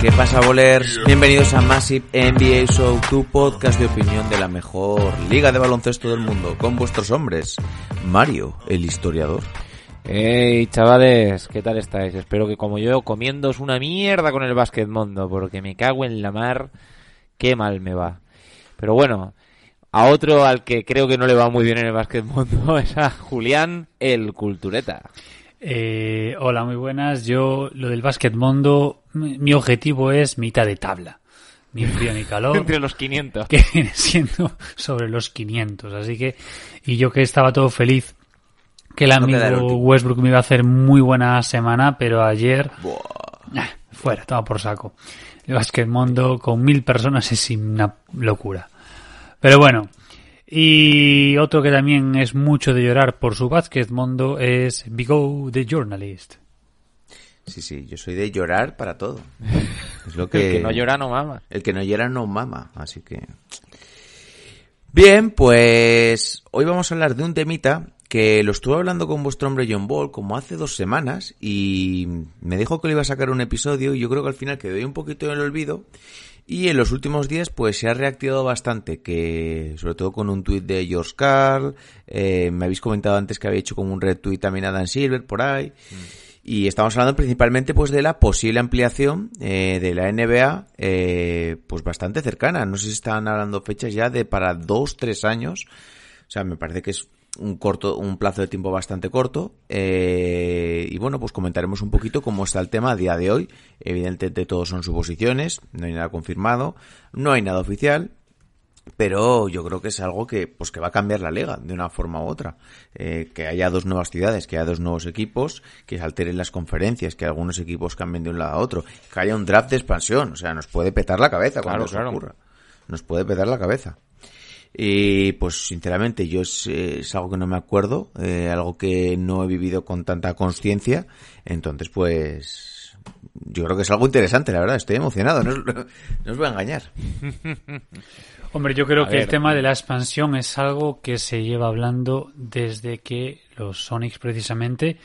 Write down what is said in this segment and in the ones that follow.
¿Qué pasa, bolers? Bienvenidos a Massive NBA Show, tu podcast de opinión de la mejor liga de baloncesto del mundo, con vuestros hombres. Mario, el historiador. Hey chavales, ¿qué tal estáis? Espero que como yo comiéndoos una mierda con el básquet mundo, porque me cago en la mar, qué mal me va. Pero bueno, a otro al que creo que no le va muy bien en el básquet mundo es a Julián, el cultureta. Eh, hola, muy buenas. Yo, lo del básquet mundo, mi objetivo es mitad de tabla. Ni frío ni calor. Entre los 500. que viene siendo sobre los 500. Así que, y yo que estaba todo feliz que el No queda el amigo. Westbrook me iba a hacer muy buena semana, pero ayer, ah, fuera, toma por saco. El básquet mundo con mil personas es una locura. Pero bueno, y otro que también es mucho de llorar por su básquet mundo es Bigo the Journalist. Sí, sí, yo soy de llorar para todo. Es lo El que... que no llora no mama. El que no llora no mama, así que... Bien, pues hoy vamos a hablar de un temita que lo estuve hablando con vuestro hombre John Ball como hace dos semanas y me dijo que le iba a sacar un episodio y yo creo que al final quedó un poquito en el olvido y en los últimos días pues se ha reactivado bastante, que sobre todo con un tuit de George Carl, eh, me habéis comentado antes que había hecho como un retweet también a Dan Silver por ahí. Y estamos hablando principalmente pues de la posible ampliación eh, de la NBA, eh, pues bastante cercana. No sé si están hablando fechas ya de para dos, tres años. O sea, me parece que es un corto, un plazo de tiempo bastante corto. Eh, y bueno, pues comentaremos un poquito cómo está el tema a día de hoy. Evidentemente todos son suposiciones, no hay nada confirmado, no hay nada oficial pero yo creo que es algo que pues que va a cambiar la liga de una forma u otra Eh, que haya dos nuevas ciudades que haya dos nuevos equipos que se alteren las conferencias que algunos equipos cambien de un lado a otro que haya un draft de expansión o sea nos puede petar la cabeza cuando Claro, eso claro. ocurra nos puede petar la cabeza y pues sinceramente yo es, es algo que no me acuerdo eh, algo que no he vivido con tanta conciencia entonces pues yo creo que es algo interesante la verdad estoy emocionado no os, no os voy a engañar. Hombre, yo creo A que el tema de la expansión es algo que se lleva hablando desde que los Sonics precisamente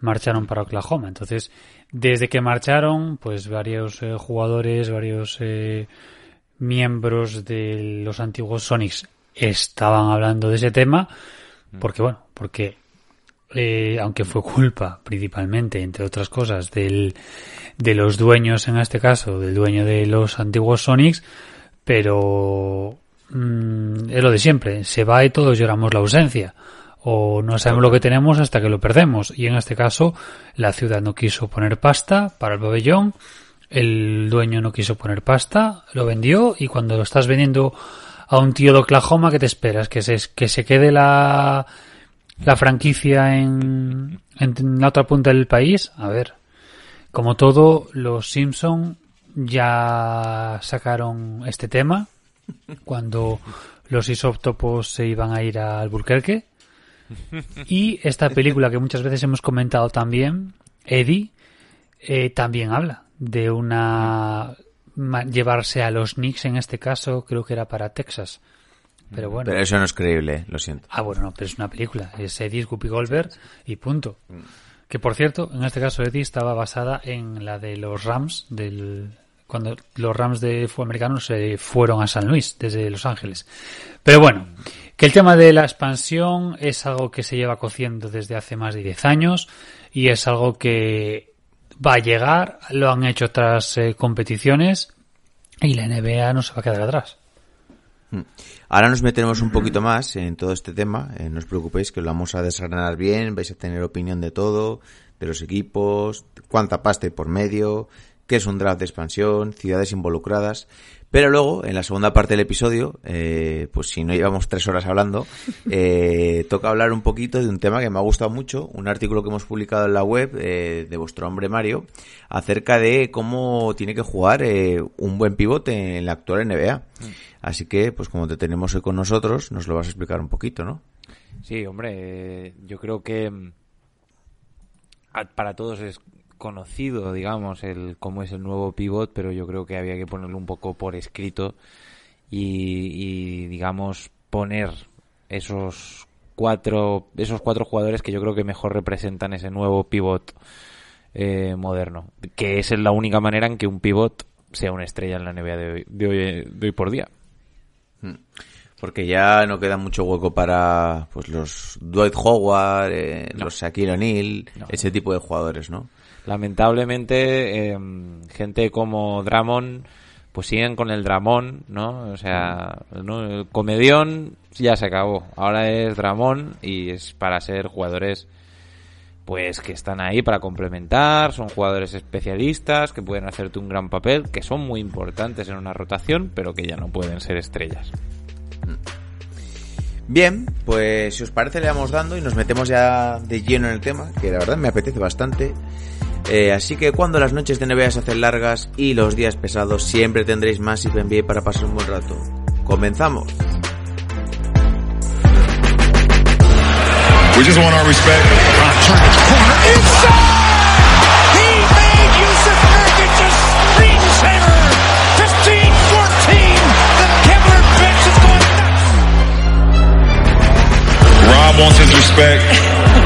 marcharon para Oklahoma. Entonces, desde que marcharon, pues varios eh, jugadores, varios eh, miembros de los antiguos Sonics estaban hablando de ese tema, porque bueno, porque eh, aunque fue culpa principalmente, entre otras cosas, del, de los dueños, en este caso, del dueño de los antiguos Sonics, pero mm, es lo de siempre, se va y todos lloramos la ausencia. O no sabemos lo que tenemos hasta que lo perdemos. Y en este caso, la ciudad no quiso poner pasta para el pabellón, el dueño no quiso poner pasta, lo vendió y cuando lo estás vendiendo a un tío de Oklahoma, ¿qué te esperas? ¿Que se, que se quede la, la franquicia en, en la otra punta del país? A ver, como todo, los Simpson ya sacaron este tema cuando los isótopos se iban a ir a Albuquerque. Y esta película que muchas veces hemos comentado también, Eddie, eh, también habla de una llevarse a los Knicks en este caso, creo que era para Texas. Pero bueno. pero eso no es creíble lo siento Ah, bueno, no, pero es una película. Es Eddie, Guppy Goldberg y punto. Que por cierto, en este caso Eddie estaba basada en la de los Rams del cuando los Rams de fútbol americano se fueron a San Luis desde Los Ángeles. Pero bueno, que el tema de la expansión es algo que se lleva cociendo desde hace más de 10 años y es algo que va a llegar, lo han hecho otras eh, competiciones y la NBA no se va a quedar atrás. Ahora nos meteremos un poquito más en todo este tema. eh, no os preocupéis que lo vamos a desgranar bien. Vais a tener opinión de todo, de los equipos, cuánta pasta hay por medio, qué es un draft de expansión, ciudades involucradas. Pero luego, en la segunda parte del episodio, eh, pues si no llevamos tres horas hablando, eh, toca hablar un poquito de un tema que me ha gustado mucho, un artículo que hemos publicado en la web eh, de vuestro hombre Mario, acerca de cómo tiene que jugar un buen pivote en la actual NBA. Así que, pues como te tenemos hoy con nosotros, nos lo vas a explicar un poquito, ¿no? Sí, hombre, yo creo que mm, para todos es conocido, digamos, el cómo es el nuevo pivot, pero yo creo que había que ponerlo un poco por escrito y, y, digamos poner esos cuatro esos cuatro jugadores que yo creo que mejor representan ese nuevo pivot eh, moderno, que es la única manera en que un pivot sea una estrella en la NBA de hoy, de hoy, de hoy por día. Porque ya no queda mucho hueco para pues los Dwight Howard, eh, los Shaquille O'Neal, No. ese tipo de jugadores, ¿no? Lamentablemente eh, gente como Dramon pues siguen con el Dramón, ¿no? O sea, ¿no? el comedión ya se acabó. Ahora es Dramón y es para ser jugadores pues que están ahí para complementar, son jugadores especialistas que pueden hacerte un gran papel, que son muy importantes en una rotación, pero que ya no pueden ser estrellas. Bien, pues si os parece le vamos dando y nos metemos ya de lleno en el tema, que la verdad me apetece bastante. Eh, así que cuando las noches de NBA se hacen largas y los días pesados, siempre tendréis más NBA para pasar un buen rato. ¡Comenzamos! We just want our respect. He made Yusuf Nurkic a screensaver. 15-14. The Kevlar bench is going nuts. Rob wants his respect.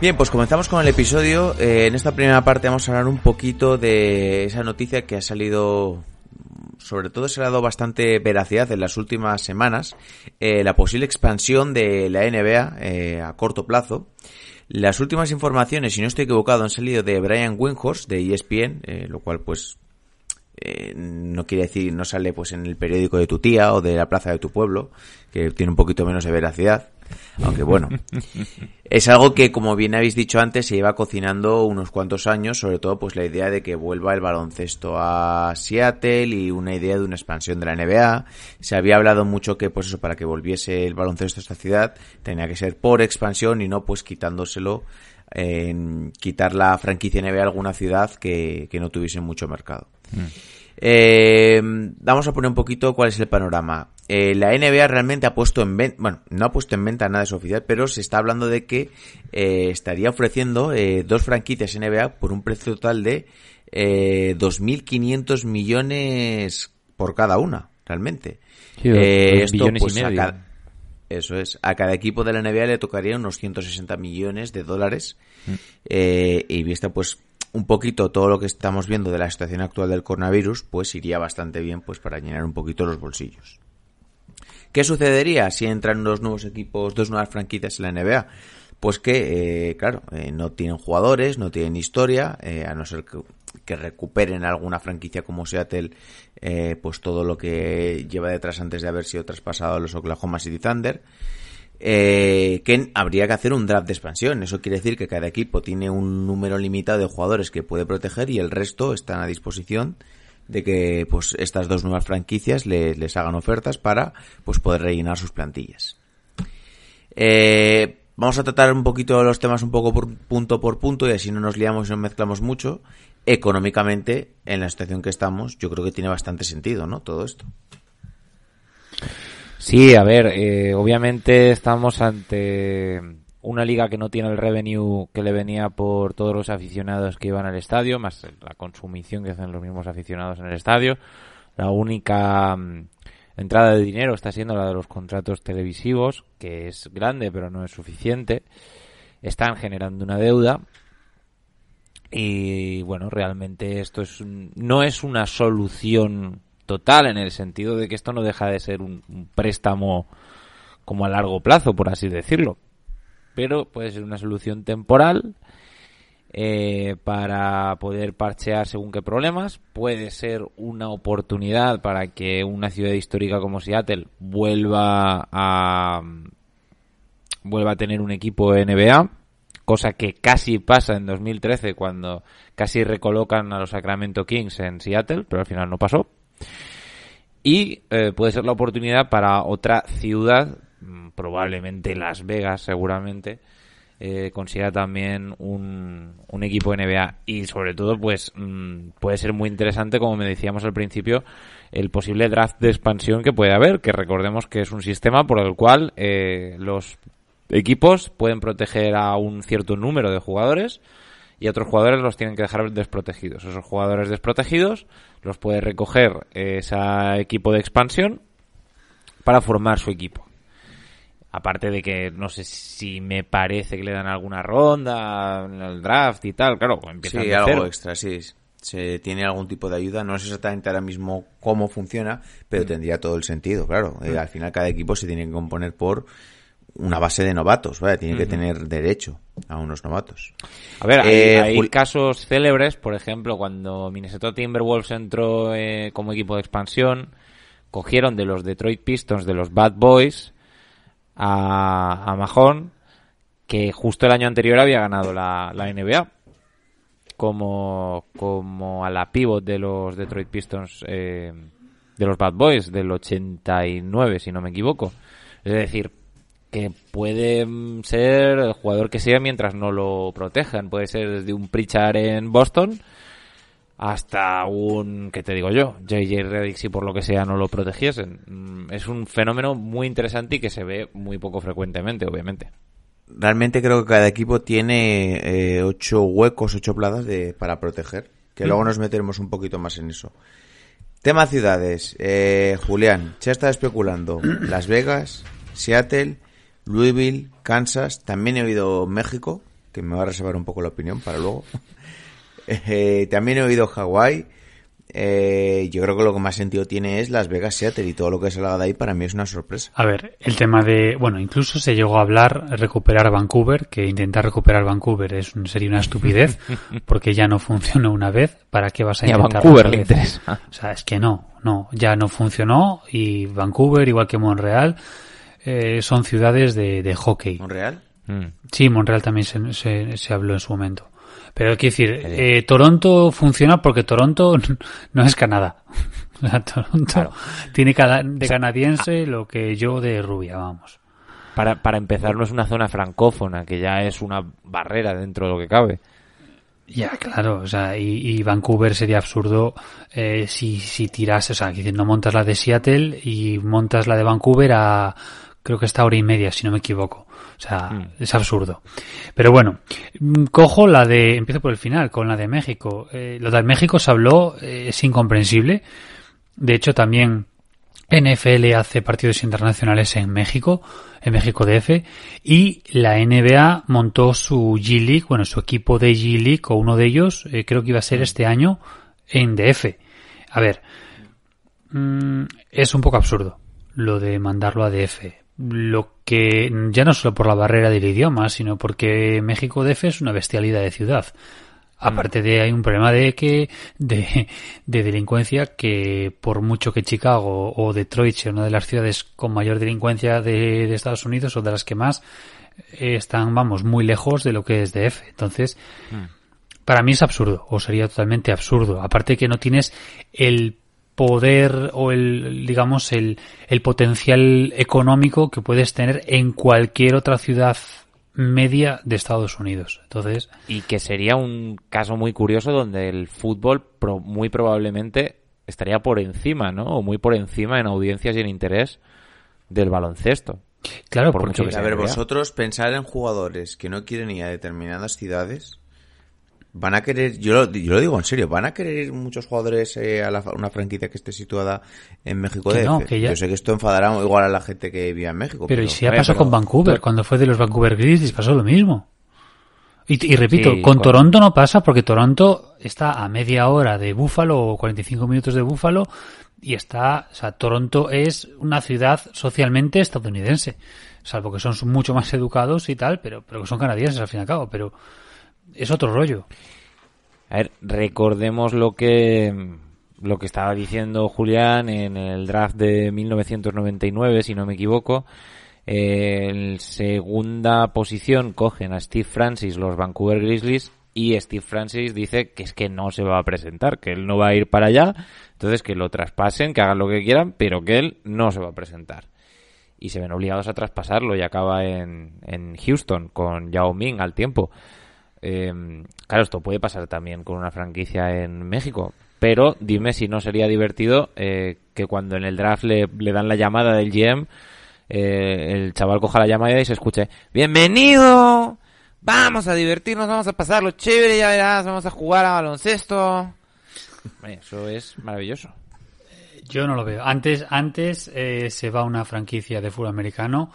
Bien, pues comenzamos con el episodio. Eh, en esta primera parte vamos a hablar un poquito de esa noticia que ha salido, sobre todo se ha dado bastante veracidad en las últimas semanas, eh, la posible expansión de la NBA eh, a corto plazo. Las últimas informaciones, si no estoy equivocado, han salido de Brian Windhorst de ESPN, eh, lo cual pues eh, no quiere decir no sale pues en el periódico de tu tía o de la plaza de tu pueblo, que tiene un poquito menos de veracidad. Aunque bueno, es algo que como bien habéis dicho antes se lleva cocinando unos cuantos años, sobre todo pues la idea de que vuelva el baloncesto a Seattle y una idea de una expansión de la NBA. Se había hablado mucho que pues eso para que volviese el baloncesto a esta ciudad tenía que ser por expansión y no pues quitándoselo en quitar la franquicia NBA a alguna ciudad que, que no tuviese mucho mercado. Eh, vamos a poner un poquito cuál es el panorama. Eh, la NBA realmente ha puesto en venta, bueno, no ha puesto en venta nada de su oficial, pero se está hablando de que eh, estaría ofreciendo eh, dos franquicias NBA por un precio total de eh, 2.500 millones por cada una, realmente. Sí, Eh, esto, y pues, medio. cada- eso es, a cada equipo de la NBA le tocaría unos 160 millones de dólares. Eh, y vista pues un poquito todo lo que estamos viendo de la situación actual del coronavirus, pues iría bastante bien pues para llenar un poquito los bolsillos. ¿Qué sucedería si entran dos nuevos equipos, dos nuevas franquicias en la NBA? Pues que, eh, claro, eh, no tienen jugadores, no tienen historia, eh, a no ser que, recuperen alguna franquicia como Seattle, pues todo lo que lleva detrás antes de haber sido traspasado a los Oklahoma City Thunder eh, que habría que hacer un draft de expansión. Eso quiere decir que cada equipo tiene un número limitado de jugadores que puede proteger y el resto están a disposición de que pues estas dos nuevas franquicias le- les hagan ofertas para pues poder rellenar sus plantillas. Eh, vamos a tratar un poquito los temas un poco por punto por punto y así no nos liamos y no mezclamos mucho. Económicamente, en la situación que estamos, yo creo que tiene bastante sentido, ¿no? Todo esto. Sí, a ver, eh, obviamente estamos ante una liga que no tiene el revenue que le venía por todos los aficionados que iban al estadio, más la consumición que hacen los mismos aficionados en el estadio. La única mm, entrada de dinero está siendo la de los contratos televisivos, que es grande pero no es suficiente. Están generando una deuda y bueno, realmente esto es un- no es una solución total en el sentido de que esto no deja de ser un, un préstamo como a largo plazo, por así decirlo. Pero puede ser una solución temporal eh, para poder parchear según qué problemas. Puede ser una oportunidad para que una ciudad histórica como Seattle vuelva a vuelva a tener un equipo NBA, cosa que casi pasa en 2013 cuando casi recolocan a los Sacramento Kings en Seattle, pero al final no pasó. Y eh, puede ser la oportunidad para otra ciudad, probablemente Las Vegas seguramente, eh, consiga también un, un equipo NBA y sobre todo pues mm, puede ser muy interesante como me decíamos al principio el posible draft de expansión que puede haber que recordemos que es un sistema por el cual eh, los equipos pueden proteger a un cierto número de jugadores y otros jugadores los tienen que dejar desprotegidos. Esos jugadores desprotegidos los puede recoger ese equipo de expansión para formar su equipo. Aparte de que no sé si me parece que le dan alguna ronda en el draft y tal, claro, empiezan Sí, algo extra, sí. Se tiene algún tipo de ayuda. No sé exactamente ahora mismo cómo funciona, pero tendría todo el sentido, claro. Eh, al final cada equipo se tiene que componer por una base de novatos, ¿vale? Tiene que tener derecho a unos novatos. A ver, hay, Eh, hay casos célebres, por ejemplo, cuando Minnesota Timberwolves entró eh, como equipo de expansión, cogieron de los Detroit Pistons, de los Bad Boys, a, a Mahon, que justo el año anterior había ganado la, la NBA, como, como a la pivot de los Detroit Pistons, eh, de los Bad Boys, del 89, si no me equivoco. Es decir, que puede mm, ser el jugador que sea mientras no lo protejan. Puede ser desde un Pritchard en Boston hasta un, ¿qué te digo yo? JJ Redick si por lo que sea no lo protegiesen. Mm, Es un fenómeno muy interesante y que se ve muy poco frecuentemente, obviamente. Realmente creo que cada equipo tiene eh, ocho huecos, ocho plazas de, para proteger. Que luego nos meteremos un poquito más en eso. Tema ciudades. Eh, Julián, se estado especulando. Las Vegas, Seattle, Louisville, Kansas. También he oído México, que me va a reservar un poco la opinión para luego. Eh, también he oído Hawái. Eh, yo creo que lo que más sentido tiene es Las Vegas, Seattle y todo lo que salga de ahí para mí es una sorpresa. A ver, el tema de, bueno, incluso se llegó a hablar recuperar Vancouver, que intentar recuperar Vancouver es un- sería una estupidez, porque ya no funcionó una vez, ¿para qué vas a Ni a intentar Vancouver le interesa. O sea, es que no, no, ya no funcionó y Vancouver, igual que Montreal, eh, son ciudades de, de hockey. ¿Monreal? Mm. Sí, Montreal también se, se, se habló en su momento. Pero quiero decir, eh, Toronto funciona porque Toronto no es Canadá. Toronto Claro. tiene cada, de canadiense lo que yo de rubia, vamos. Para, para empezar, no es una zona francófona, que ya es una barrera dentro de lo que cabe. Ya, claro, o sea, y, y Vancouver sería absurdo eh, si, si tiras, o sea, que no montas la de Seattle y montas la de Vancouver a, creo que está hora y media, si no me equivoco. O sea, Mm. es absurdo. Pero bueno, mm, cojo la de, empiezo por el final, con la de México. Eh, lo de México se habló, eh, es incomprensible. De hecho, también NFL hace partidos internacionales en México, en México DF, y la NBA montó su G League, bueno, su equipo de G League, o uno de ellos, eh, creo que iba a ser este año, en DF. A ver, mm, es un poco absurdo lo de mandarlo a DF. Lo que, ya no solo por la barrera del idioma, sino porque México DF es una bestialidad de ciudad. Aparte de hay un problema de que de, de delincuencia que por mucho que Chicago o Detroit sea una de las ciudades con mayor delincuencia de, de Estados Unidos o de las que más eh, están vamos muy lejos de lo que es DF. Entonces para mí es absurdo o sería totalmente absurdo. Aparte que no tienes el poder o el digamos el, el potencial económico que puedes tener en cualquier otra ciudad media de Estados Unidos. Entonces, Y que sería un caso muy curioso donde el fútbol pro- muy probablemente estaría por encima, ¿no? O muy por encima en audiencias y en interés del baloncesto. Claro, Por porque mucho que A ver, vosotros pensar en jugadores que no quieren ir a determinadas ciudades, van a querer, yo lo, yo lo digo en serio, van a querer ir muchos jugadores eh, a la- una franquicia que esté situada en México Que DF. no, que ya- Yo sé que esto enfadará igual a la gente que vive en México. Pero y si ya pasó pero- con Vancouver, cuando fue de los Vancouver Grizzlies pasó lo mismo. Y, y repito, Sí, con con- Toronto no pasa porque Toronto está a media hora de Búfalo o 45 minutos de Búfalo y está, o sea, Toronto es una ciudad socialmente estadounidense, salvo que son mucho más educados y tal, pero, pero que son canadienses al fin y al cabo, pero es otro rollo. A ver, recordemos lo que lo que estaba diciendo Julián en el draft de 1999, si no me equivoco. Eh, en segunda posición cogen a Steve Francis los Vancouver Grizzlies y Steve Francis dice que es que no se va a presentar, que él no va a ir para allá, entonces que lo traspasen, que hagan lo que quieran, pero que él no se va a presentar. Y se ven obligados a traspasarlo y acaba en, en Houston con Yao Ming al tiempo. Eh, claro, esto puede pasar también con una franquicia en México. Pero dime si no sería divertido eh, que cuando en el draft le, le dan la llamada del GM, eh, el chaval coja la llamada y se escuche ¡Bienvenido! Vamos a divertirnos, vamos a pasarlo chévere, ya verás, vamos a jugar a baloncesto. Eso es maravilloso. Yo no lo veo. Antes, antes eh, se va una franquicia de fútbol americano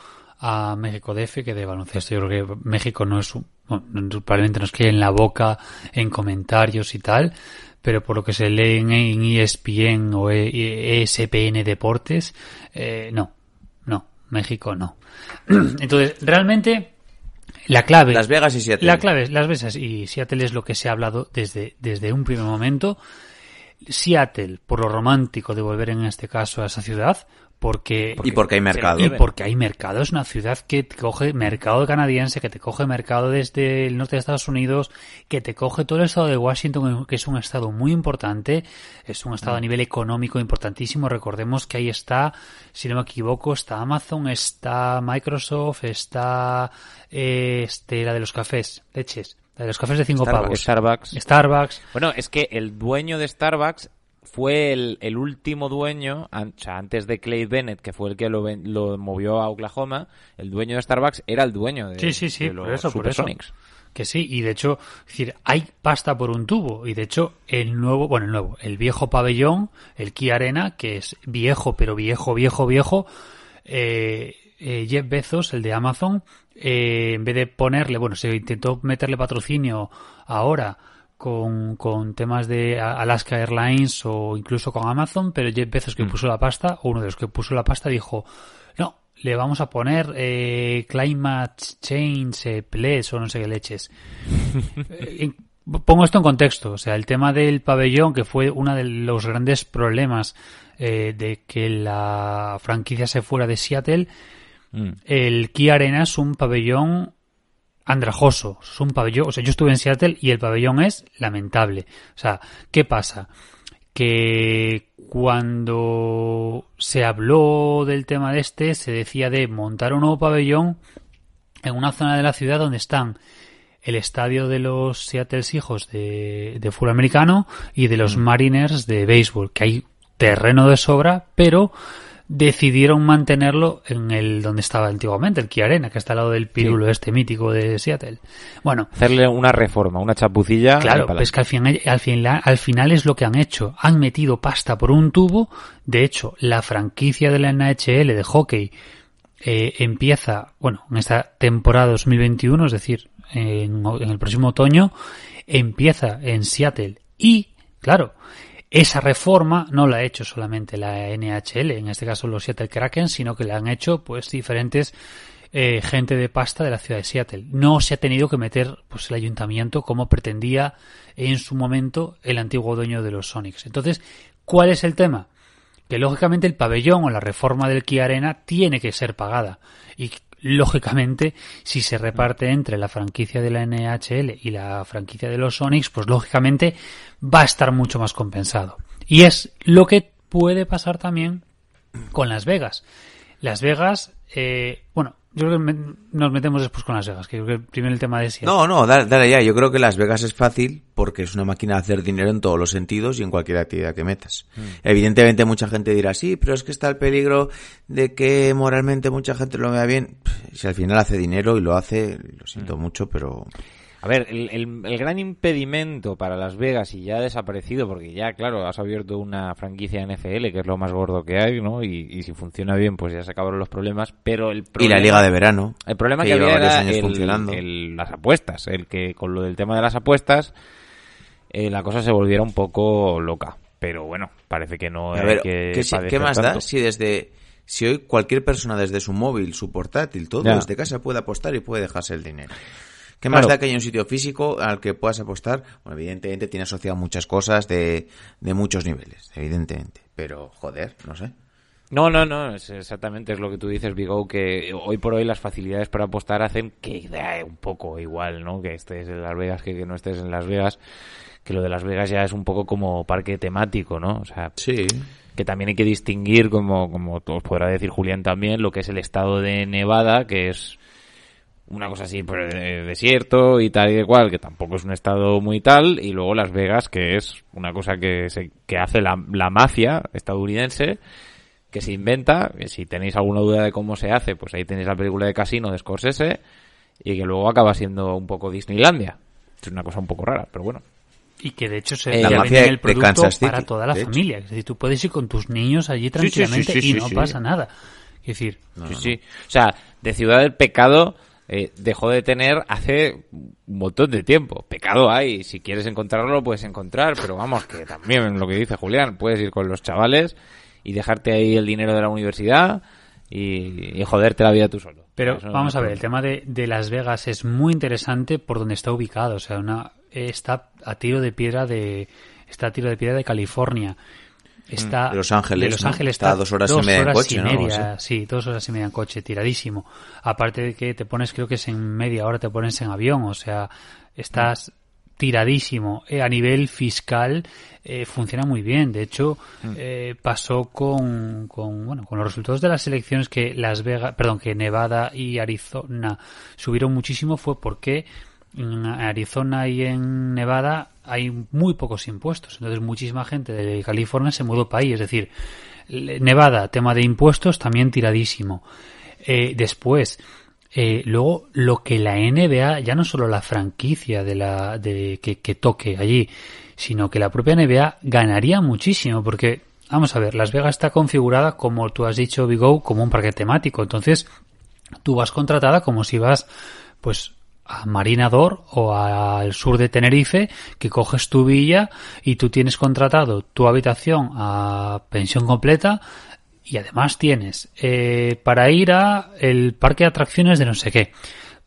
a México DF que de baloncesto. Yo creo que México no es un, bueno, no- probablemente nos quede en la boca en comentarios y tal, pero por lo que se lee en, ESPN o E- ESPN Deportes, eh, no, no, México no. Entonces, realmente la clave Las Vegas y Seattle. la clave es Las Vegas y Seattle es lo que se ha hablado desde, desde un primer momento. Seattle, por lo romántico de volver en este caso a esa ciudad, porque... Y porque hay mercado. Y porque hay mercado. Es una ciudad que te coge mercado canadiense, que te coge mercado desde el norte de Estados Unidos, que te coge todo el estado de Washington, que es un estado muy importante. Es un estado a nivel económico importantísimo. Recordemos que ahí está, si no me equivoco, está Amazon, está Microsoft, está eh, este, la de los cafés, leches. La de los cafés de cinco Starbucks. pavos. Starbucks. Starbucks. Bueno, es que el dueño de Starbucks fue el, el último dueño, an- o sea, antes de Clay Bennett, que fue el que lo, lo movió a Oklahoma, el dueño de Starbucks era el dueño de, Sí, sí, sí, de por eso, por eso. Que sí, y de hecho, es decir, hay pasta por un tubo. Y de hecho, el nuevo, bueno, el nuevo, el viejo pabellón, el Kia Arena, que es viejo, pero viejo, viejo, viejo, eh, eh, Jeff Bezos, el de Amazon, eh, en vez de ponerle, bueno, se intentó meterle patrocinio ahora con, con temas de Alaska Airlines o incluso con Amazon, pero Jeff Bezos que puso la pasta, o uno de los que puso la pasta, dijo, no, le vamos a poner eh, Climate Change eh, Pledge o no sé qué leches. Eh, Pongo esto en contexto, o sea, el tema del pabellón, que fue uno de los grandes problemas eh, de que la franquicia se fuera de Seattle, Mm. el Kia Arena es un pabellón andrajoso, es un pabellón, o sea, yo estuve en Seattle y el pabellón es lamentable. O sea, ¿qué pasa? Que cuando se habló del tema de este, se decía de montar un nuevo pabellón en una zona de la ciudad donde están el estadio de los Seattle Seahawks de, de fútbol americano y de los Mariners de béisbol, que hay terreno de sobra, pero decidieron mantenerlo en el donde estaba antiguamente, el Kia Arena, que está al lado del pirulo este mítico de Seattle. Bueno, Hacerle una reforma, una chapucilla. Claro, pa'lante. pues que al final, al, final, al final es lo que han hecho. Han metido pasta por un tubo. De hecho, la franquicia de la NHL de hockey eh, empieza, bueno, en esta temporada 2021, es decir, en, en el próximo otoño, empieza en Seattle. Y, claro, esa reforma no la ha hecho solamente la NHL, en este caso los Seattle Kraken, sino que la han hecho pues diferentes eh, gente de pasta de la ciudad de Seattle. No se ha tenido que meter pues el ayuntamiento como pretendía en su momento el antiguo dueño de los Sonics. Entonces, ¿cuál es el tema? Que lógicamente el pabellón o la reforma del Kia Arena tiene que ser pagada. Y lógicamente, si se reparte entre la franquicia de la NHL y la franquicia de los Sonics, pues lógicamente va a estar mucho más compensado. Y es lo que puede pasar también con Las Vegas. Las Vegas Eh, bueno, yo creo que me- nos metemos después con Las Vegas, que yo creo que primero el tema de si No, no, dale, dale ya. Yo creo que Las Vegas es fácil porque es una máquina de hacer dinero en todos los sentidos y en cualquier actividad que metas. Evidentemente mucha gente dirá, sí, pero es que está el peligro de que moralmente mucha gente lo vea bien. Si al final hace dinero y lo hace, lo siento mucho, pero... A ver, el, el- el gran impedimento para Las Vegas y ya ha desaparecido, porque ya, claro, has abierto una franquicia NFL, que es lo más gordo que hay, ¿no? Y, y si funciona bien, pues ya se acabaron los problemas, pero el Y problema... la liga de verano. El problema que, que lleva había varios era años el- funcionando. el- las apuestas, el que con lo del tema de las apuestas eh, la cosa se volviera un poco loca. Pero bueno, parece que no A hay ver, que ¿qué, si- padecer qué más da si desde... Si hoy cualquier persona desde su móvil, su portátil, todo Ya. desde casa puede apostar y puede dejarse el dinero. ¿Qué Claro. más da que haya un sitio físico al que puedas apostar? Bueno, evidentemente tiene asociado muchas cosas de, de muchos niveles, evidentemente. Pero, joder, no sé. No, no, no, es exactamente es lo que tú dices, Vigo, que hoy por hoy las facilidades para apostar hacen que da un poco igual, ¿no? Que estés en Las Vegas que que no estés en Las Vegas, que lo de Las Vegas ya es un poco como parque temático, ¿no? O sea, Sí. que también hay que distinguir, como, como os podrá decir Julián también, lo que es el estado de Nevada, que es una cosa así, pues, de desierto y tal y de cual, que tampoco es un estado muy tal, y luego Las Vegas, que es una cosa que, se, que hace la, la mafia estadounidense, que se inventa, que si tenéis alguna duda de cómo se hace, pues ahí tenéis la película de Casino de Scorsese, y que luego acaba siendo un poco Disneylandia. Es una cosa un poco rara, pero bueno. Y que de hecho se Eh, la el producto para toda la hecho. familia. Es decir, tú puedes ir con tus niños allí sí, tranquilamente sí, sí, y sí, no sí. pasa nada. Es decir, sí, sí. O sea, de Ciudad del Pecado eh, dejó de tener hace un montón de tiempo. Pecado hay, si quieres encontrarlo lo puedes encontrar, pero vamos, que también lo que dice Julián, puedes ir con los chavales y dejarte ahí el dinero de la universidad y, y joderte la vida tú solo. Pero Eso vamos a ver, el tema de, de Las Vegas es muy interesante por donde está ubicado. O sea, una, está a tiro de piedra de está a tiro de piedra de California. Está Mm, De Los Ángeles, de Los ¿no? Ángeles Está a dos horas y media en horas coche, y ¿no? Media, sí, dos horas y media en coche, tiradísimo. Aparte de que te pones, creo que es en media hora te pones en avión, o sea, estás tiradísimo. Eh, a nivel fiscal eh, funciona muy bien. De hecho, eh, pasó con, con, bueno, con los resultados de las elecciones que Las Vegas, perdón, que Nevada y Arizona subieron muchísimo fue porque en Arizona y en Nevada hay muy pocos impuestos. Entonces muchísima gente de California se mudó para ahí. Es decir, Nevada, tema de impuestos, también tiradísimo. Eh, después, eh, luego lo que la NBA, ya no solo la franquicia de la de que, que toque allí, sino que la propia NBA ganaría muchísimo porque vamos a ver, Las Vegas está configurada como tú has dicho, Vigo, como un parque temático. Entonces, tú vas contratada como si vas, pues, a Marinador o al sur de Tenerife, que coges tu villa y tú tienes contratado tu habitación a pensión completa y además tienes eh, para ir a el parque de atracciones de no sé qué,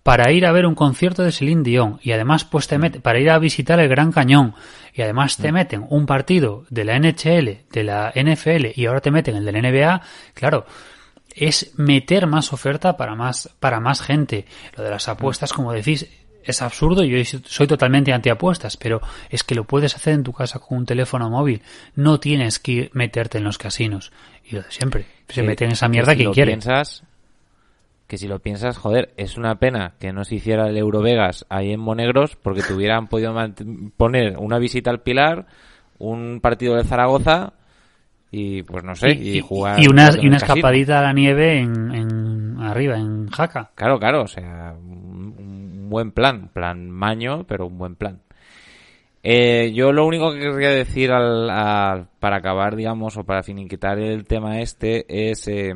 para ir a ver un concierto de Celine Dion y además pues te meten para ir a visitar el Gran Cañón y además te meten un partido de la NHL, de la NFL y ahora te meten el de la NBA, claro, es meter más oferta para más para más gente. Lo de las apuestas, como decís, es absurdo. Yo soy totalmente antiapuestas, pero es que lo puedes hacer en tu casa con un teléfono móvil. No tienes que meterte en los casinos. Y lo de siempre. Se Que- mete en esa que mierda si quien lo quiere. Piensas, que si lo piensas, joder, es una pena que no se hiciera el Eurovegas ahí en Monegros porque te hubieran podido poner una visita al Pilar, un partido de Zaragoza y pues no sé, y, jugar y una, y una escapadita a la nieve en, en arriba, en Jaca. Claro, claro, o sea, un, un buen plan, plan maño, pero un buen plan. Eh, yo lo único que querría decir al, al- para acabar, digamos, o para finiquitar el tema este es eh,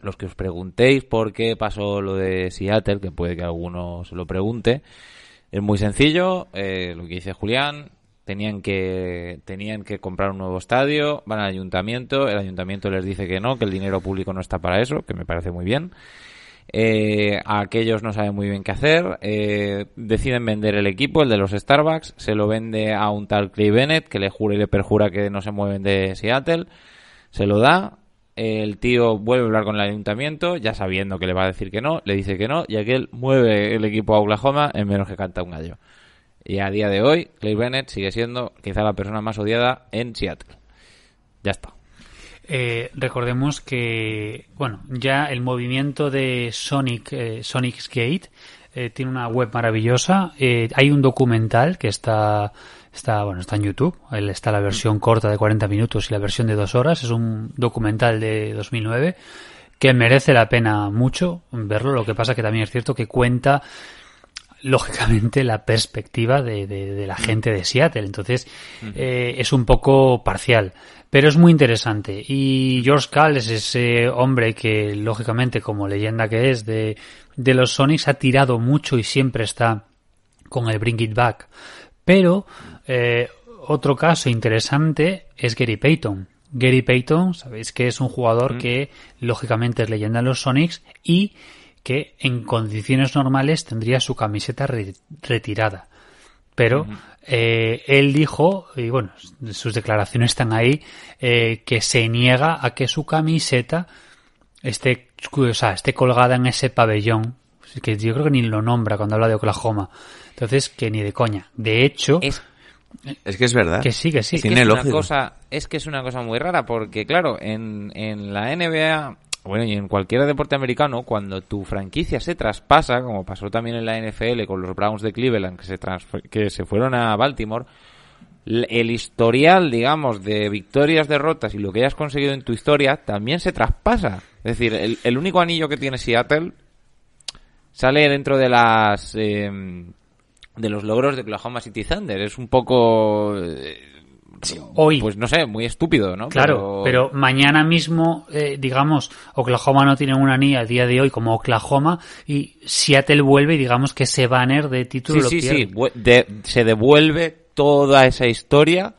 los que os preguntéis por qué pasó lo de Seattle, que puede que alguno se lo pregunte. Es muy sencillo, eh, lo que dice Julián, tenían que tenían que comprar un nuevo estadio, van al ayuntamiento, el ayuntamiento les dice que no, que el dinero público no está para eso, que me parece muy bien. Eh, aquellos no saben muy bien qué hacer. eh, deciden vender el equipo, el de los Starbucks. Se lo vende a un tal Clay Bennett que le jura y le perjura que no se mueven de Seattle. Se lo da. El tío vuelve a hablar con el ayuntamiento, ya sabiendo que le va a decir que no, le dice que no, y aquel mueve el equipo a Oklahoma en menos que canta un gallo. Y a día de hoy, Clay Bennett sigue siendo quizá la persona más odiada en Seattle. Ya está. Eh, recordemos que, bueno, ya el movimiento de Sonic, eh, Sonic's Gate, eh, tiene una web maravillosa. Eh, hay un documental que está, está, bueno, está en YouTube. Está la versión corta de 40 minutos y la versión de dos horas. Es un documental de 2009 que merece la pena mucho verlo. Lo que pasa que también es cierto que cuenta lógicamente la perspectiva de, de- de la gente de Seattle. Entonces eh, es un poco parcial, pero es muy interesante. Y George Call es ese hombre que lógicamente como leyenda que es de, de los Sonics ha tirado mucho y siempre está con el Bring It Back. Pero eh, otro caso interesante es Gary Payton. Gary Payton, sabéis que es un jugador que lógicamente es leyenda en los Sonics y que en condiciones normales tendría su camiseta re- retirada. Pero eh, él dijo, y bueno, sus declaraciones están ahí, eh, que se niega a que su camiseta esté, o sea, esté colgada en ese pabellón, que yo creo que ni lo nombra cuando habla de Oklahoma. Entonces, que ni de coña. De hecho, Es Es que es verdad. que sí, que sí. Es que es una cosa, es que es una cosa muy rara porque claro, en, en la NBA, bueno, y en cualquier deporte americano, cuando tu franquicia se traspasa, como pasó también en la NFL con los Browns de Cleveland que se que se fueron a Baltimore, el historial, digamos, de victorias, derrotas y lo que hayas conseguido en tu historia también se traspasa. Es decir, el, el único anillo que tiene Seattle sale dentro de las eh, de los logros de Oklahoma City Thunder. Es un poco eh, hoy. pues no sé, muy estúpido, ¿no? Claro, pero mañana mismo, eh, digamos, Oklahoma no tiene una ni a día de hoy como Oklahoma y Seattle vuelve y digamos que ese banner de título sí, lo sí, sí, de- se devuelve toda esa historia,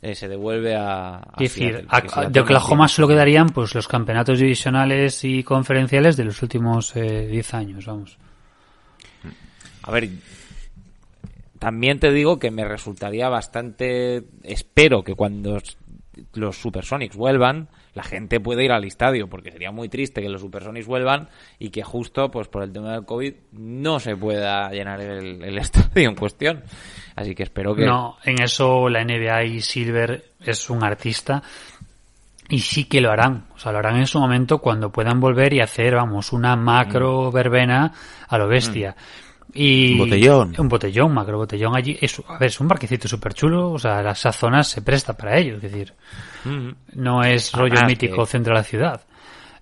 eh, se devuelve a, a Es decir, Seattle, a- de Oklahoma solo quedarían pues los campeonatos divisionales y conferenciales de los últimos eh, 10 años, vamos. A ver, también te digo que me resultaría bastante, espero que cuando los Supersonics vuelvan, la gente pueda ir al estadio, porque sería muy triste que los Supersonics vuelvan y que justo pues por el tema del COVID no se pueda llenar el, el estadio en cuestión. Así que espero que... No, en eso la NBA y Silver es un artista y sí que lo harán. O sea, lo harán en su momento cuando puedan volver y hacer, vamos, una macro verbena a lo bestia. Y Un botellón. Un botellón, macro botellón allí. Es, a ver, es un parquecito súper chulo. O sea, esa zona se presta para ello. Es decir, Mm. no es rollo Además mítico que- centro de la ciudad.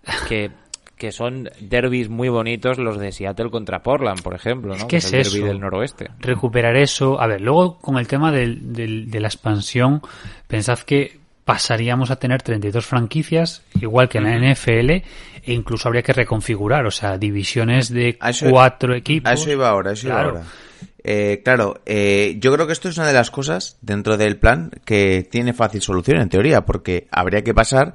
que, que son derbis muy bonitos los de Seattle contra Portland, por ejemplo, ¿no? que es es el derbi eso. del noroeste. recuperar eso. A ver, luego con el tema del, del- de la expansión, pensad que pasaríamos a tener 32 franquicias, igual que en la NFL, e incluso habría que reconfigurar, o sea, divisiones de eso- cuatro equipos. A eso iba ahora, eso Claro. iba ahora. Eh, claro, eh, yo creo que esto es una de las cosas dentro del plan que tiene fácil solución en teoría, porque habría que pasar,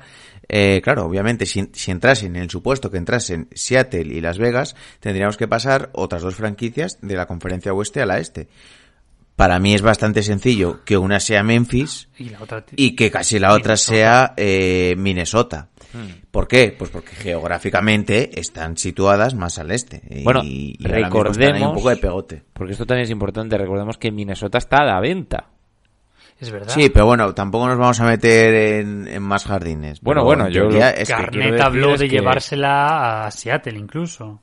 eh, claro, obviamente si, si entrasen en el supuesto que entrasen Seattle y Las Vegas, tendríamos que pasar otras dos franquicias de la conferencia oeste a la este. Para mí es bastante sencillo que una sea Memphis Y la otra y que casi la otra Minnesota. sea eh, Minnesota. ¿Por qué? Pues porque geográficamente están situadas más al este. Y- Bueno, y recordemos- un poco de pegote. Porque esto también es importante, recordemos que Minnesota está a la venta. Es verdad. Sí, pero bueno, tampoco nos vamos a meter en, en más jardines. Bueno, bueno, en yo lo- es que- decir habló de que- llevársela a Seattle incluso.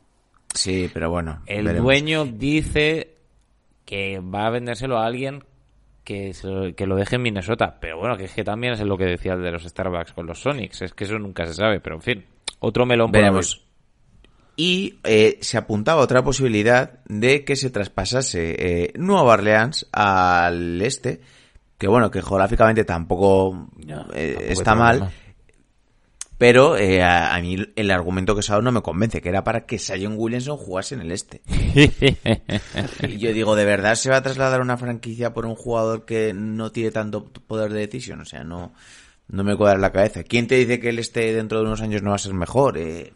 Sí, pero bueno. El veremos. dueño dice que va a vendérselo a alguien que, se lo, que lo deje en Minnesota. Pero bueno, que es que también es lo que decía el de los Starbucks con los Sonics. Es que eso nunca se sabe, pero en fin. Otro melón por Veremos. Y eh, se apuntaba otra posibilidad de que se traspasase eh, Nueva Orleans al este, que bueno, que geográficamente tampoco, No, eh, tampoco está mal, problema. Pero eh, a, a mí el argumento que se ha dado no me convence, que era para que Sion Williamson jugase en el este. Y yo digo, ¿de verdad se va a trasladar una franquicia por un jugador que no tiene tanto poder de decisión? O sea, no, no me cuadra la cabeza. ¿Quién te dice que él esté dentro de unos años no va a ser mejor? Eh,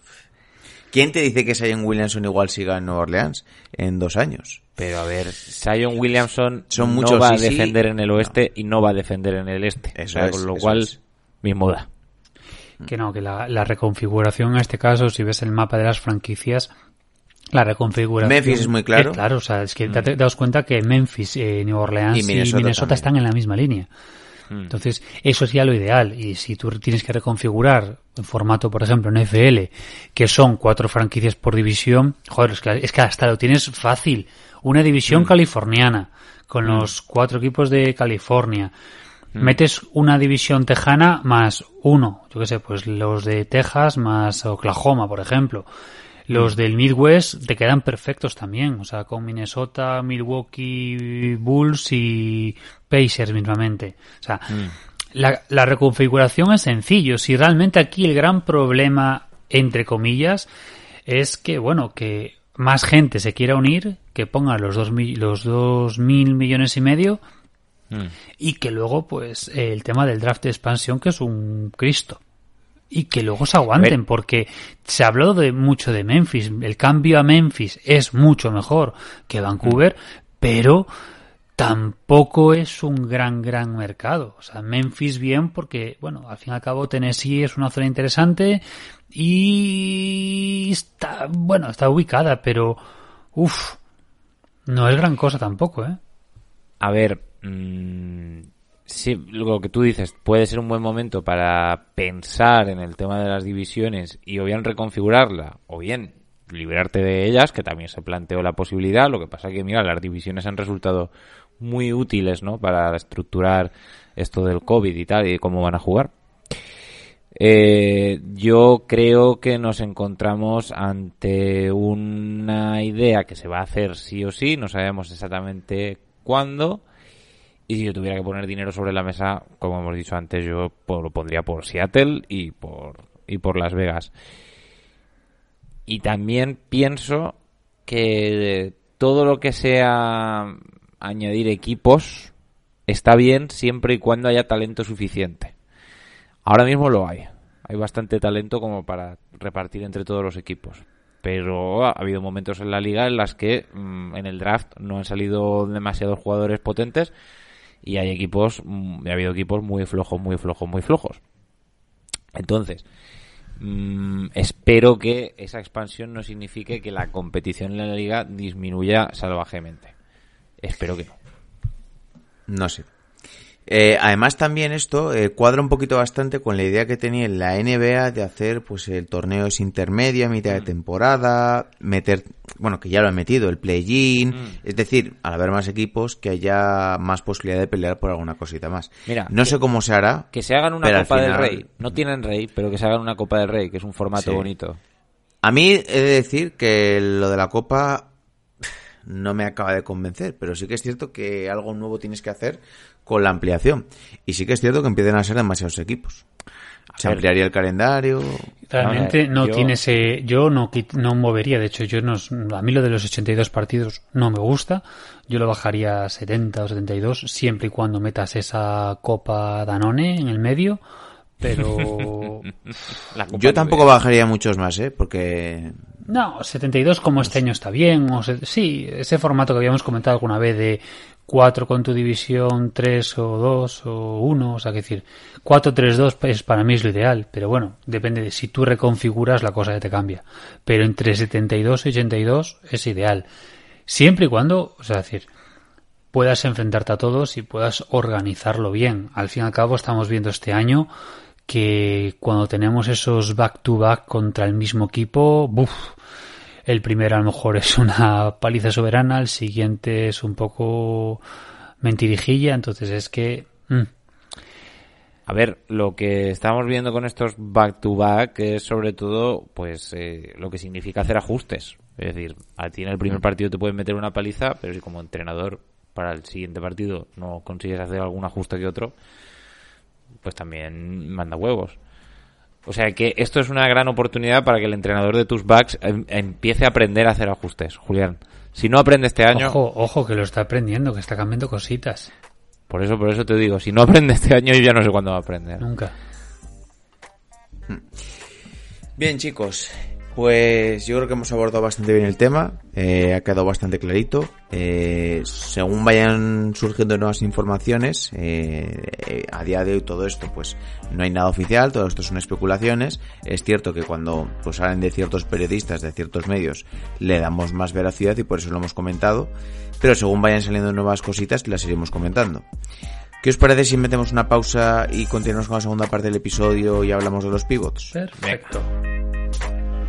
¿Quién te dice que Sion Williamson igual siga en Nueva Orleans en dos años? Pero a ver, Zion Williamson Son no va a sí, sí. defender en el oeste y no va a defender en el este. Eso O sea, es, con lo eso cual, es. mismo da. Que no, que la, la reconfiguración en este caso, si ves el mapa de las franquicias, la reconfiguración. Memphis es muy claro. Eh, claro, o sea, es que te, te das cuenta que Memphis, eh, New Orleans Y y Minnesota están en la misma línea. Hmm. Entonces, eso sería lo ideal. Y si tú tienes que reconfigurar en formato, por ejemplo, en FL, que son cuatro franquicias por división, joder, es que, es que hasta lo tienes fácil. Una división californiana, con los cuatro equipos de California. Metes una división tejana más uno, yo qué sé, pues los de Texas más Oklahoma, por ejemplo. Los del Midwest te quedan perfectos también, o sea, con Minnesota, Milwaukee Bulls y Pacers mismamente. O sea, la, la reconfiguración es sencillo. Si realmente aquí el gran problema, entre comillas, es que, bueno, que más gente se quiera unir, que ponga los dos, los dos mil millones y medio Mm. y que luego, pues, el tema del draft de expansión, que es un Cristo. Y que luego se aguanten, porque se habló de mucho de Memphis. El cambio a Memphis es mucho mejor que Vancouver, pero tampoco es un gran, gran mercado. O sea, Memphis bien porque, bueno, al fin y al cabo Tennessee es una zona interesante y está, bueno, está ubicada, pero, uff, no es gran cosa tampoco, ¿eh? A ver, mm, sí, lo que tú dices puede ser un buen momento para pensar en el tema de las divisiones y o bien reconfigurarla o bien liberarte de ellas, que también se planteó la posibilidad. Lo que pasa que, mira, las divisiones han resultado muy útiles, ¿no? Para estructurar esto del COVID y tal y cómo van a jugar. Eh, yo creo que nos encontramos ante una idea que se va a hacer sí o sí, no sabemos exactamente cuándo. Y si yo tuviera que poner dinero sobre la mesa, como hemos dicho antes, yo lo pondría por Seattle y por, y por Las Vegas. Y también pienso que todo lo que sea añadir equipos está bien siempre y cuando haya talento suficiente. Ahora mismo lo hay. Hay bastante talento como para repartir entre todos los equipos. Pero ha habido momentos en la liga en las que mm, en el draft no han salido demasiados jugadores potentes y hay equipos, mm, ha habido equipos muy flojos, muy flojos, muy flojos. Entonces, mm, espero que esa expansión no signifique que la competición en la liga disminuya salvajemente. Espero que no. No sé. Eh, además también esto eh, cuadra un poquito bastante con la idea que tenía en la NBA de hacer pues el torneo es intermedio a mitad de temporada, meter, bueno que ya lo han metido, el play-in, es decir, al haber más equipos que haya más posibilidad de pelear por alguna cosita más. Mira, no que- sé cómo se hará. Que se hagan una Copa del Rey. No tienen Rey, pero que se hagan una Copa del Rey, que es un formato Sí. bonito. A mí he de decir que lo de la Copa no me acaba de convencer, pero sí que es cierto que algo nuevo tienes que hacer con la ampliación. Y sí que es cierto que empiezan a ser demasiados equipos. Se ver. ampliaría el calendario. Realmente no yo- tiene ese, yo no, no movería, de hecho yo no, a mí lo de los 82 partidos no me gusta, yo lo bajaría a 70 o 72 siempre y cuando metas esa copa Danone en el medio, pero La Copa Yo tampoco bajaría muchos más, ¿eh? Porque no, 72 como este año está bien, o se- sí, ese formato que habíamos comentado alguna vez de 4 con tu división, 3 o 2 o 1, o sea, que decir, 4-3-2 es para mí es lo ideal, pero bueno, depende de si tú reconfiguras la cosa que te cambia. Pero entre 72 y 82 es ideal. Siempre y cuando, o sea, decir, puedas enfrentarte a todos y puedas organizarlo bien. Al fin y al cabo estamos viendo este año que cuando tenemos esos back to back contra el mismo equipo, buf, el primero a lo mejor es una paliza soberana, el siguiente es un poco mentirijilla, entonces es que mm, A ver, lo que estamos viendo con estos back to back es sobre todo, pues, eh, lo que significa hacer ajustes. Es decir, a ti en el primer partido te pueden meter una paliza, pero si como entrenador para el siguiente partido no consigues hacer algún ajuste que otro, pues también manda huevos. O sea que esto es una gran oportunidad para que el entrenador de tus backs em- empiece a aprender a hacer ajustes, Julián. Si no aprende este año, ojo, ojo que lo está aprendiendo, que está cambiando cositas. por eso, por eso te digo, si no aprende este año, yo ya no sé cuándo va a aprender. Nunca. Bien, chicos, pues yo creo que hemos abordado bastante bien el tema, eh, ha quedado bastante clarito. Eh, según vayan surgiendo nuevas informaciones, eh, eh, a día de hoy todo esto, pues no hay nada oficial, todo esto son especulaciones. Es cierto que cuando pues salen de ciertos periodistas, de ciertos medios, le damos más veracidad y por eso lo hemos comentado. Pero según vayan saliendo nuevas cositas, las iremos comentando. ¿Qué os parece si metemos una pausa y continuamos con la segunda parte del episodio y hablamos de los pivots? Perfecto.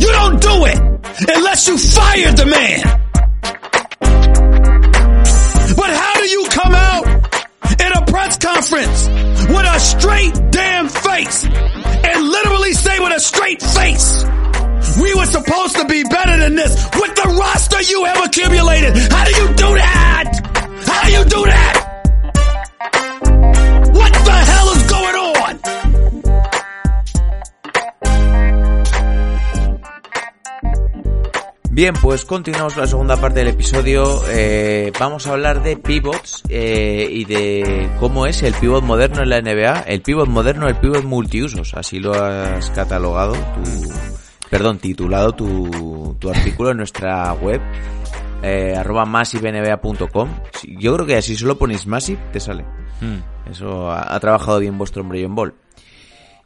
You don't do it unless you fired the man. But how do you come out in a press conference with a straight damn face and literally say with a straight face, we were supposed to be better than this with the roster you have accumulated? How do you do that? How do you do that? Bien, pues continuamos la segunda parte del episodio. Eh, vamos a hablar de pivots eh, y de cómo es el pivot moderno en la NBA. El pivot moderno, el pivot multiusos. Así lo has catalogado, tu, perdón, titulado tu, tu artículo en nuestra web. Eh, arroba massivenba.com Yo creo que si solo ponéis Massive te sale. Eso ha, ha trabajado bien vuestro hombre John Ball.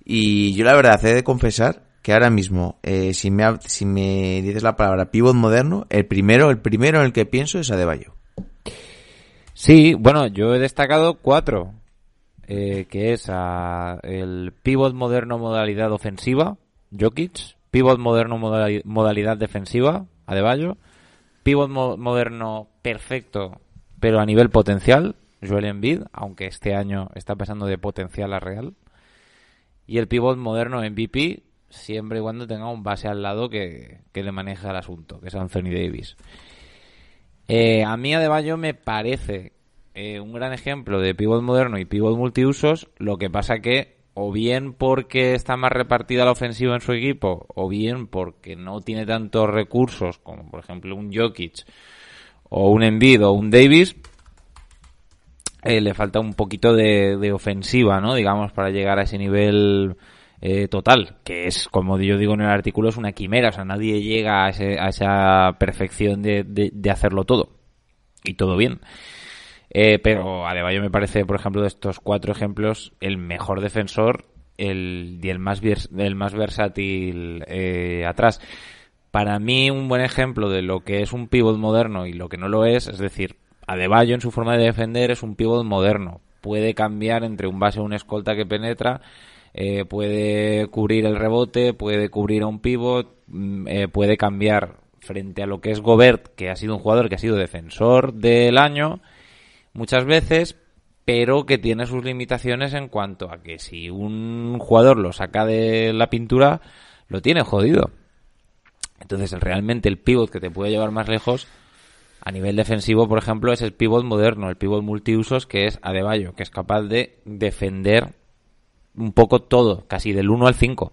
Y yo la verdad he de confesar que ahora mismo, eh, si, me, si me dices la palabra pivot moderno, el primero, el primero en el que pienso es Adebayo. Sí, bueno, yo he destacado cuatro, eh, que es ah, el pivot moderno modalidad ofensiva, Jokic, pivot moderno modali- modalidad defensiva, Adebayo, pivot mo- moderno perfecto, pero a nivel potencial, Joel Embiid, aunque este año está pasando de potencial a real, y el pivot moderno MVP, siempre y cuando tenga un base al lado que, que le maneje el asunto, que es Anthony Davis. Eh, a mí Adebayo me parece eh, un gran ejemplo de pivot moderno y pivot multiusos, lo que pasa que o bien porque está más repartida la ofensiva en su equipo, o bien porque no tiene tantos recursos como por ejemplo un Jokic o un Embiid o un Davis, eh, le falta un poquito de, de ofensiva, ¿no? Digamos, para llegar a ese nivel eh, total, que es, como yo digo en el artículo, es una quimera, o sea, nadie llega a, ese- a esa perfección de, de- de hacerlo todo. Y todo bien. Eh, pero Adebayo me parece, por ejemplo, de estos cuatro ejemplos, el mejor defensor el, y el más, el más versátil eh, atrás. Para mí, un buen ejemplo de lo que es un pivot moderno y lo que no lo es, es decir, Adebayo en su forma de defender es un pivot moderno. Puede cambiar entre un base o un escolta que penetra, eh, puede cubrir el rebote, puede cubrir a un pivot, mm, eh, puede cambiar frente a lo que es Gobert, que ha sido un jugador que ha sido defensor del año muchas veces, pero que tiene sus limitaciones en cuanto a que si un jugador lo saca de la pintura, lo tiene jodido. Entonces, realmente el pivot que te puede llevar más lejos a nivel defensivo, por ejemplo, es el pivot moderno, el pivot multiusos que es Adebayo, que es capaz de defender un poco todo, casi del 1 al 5.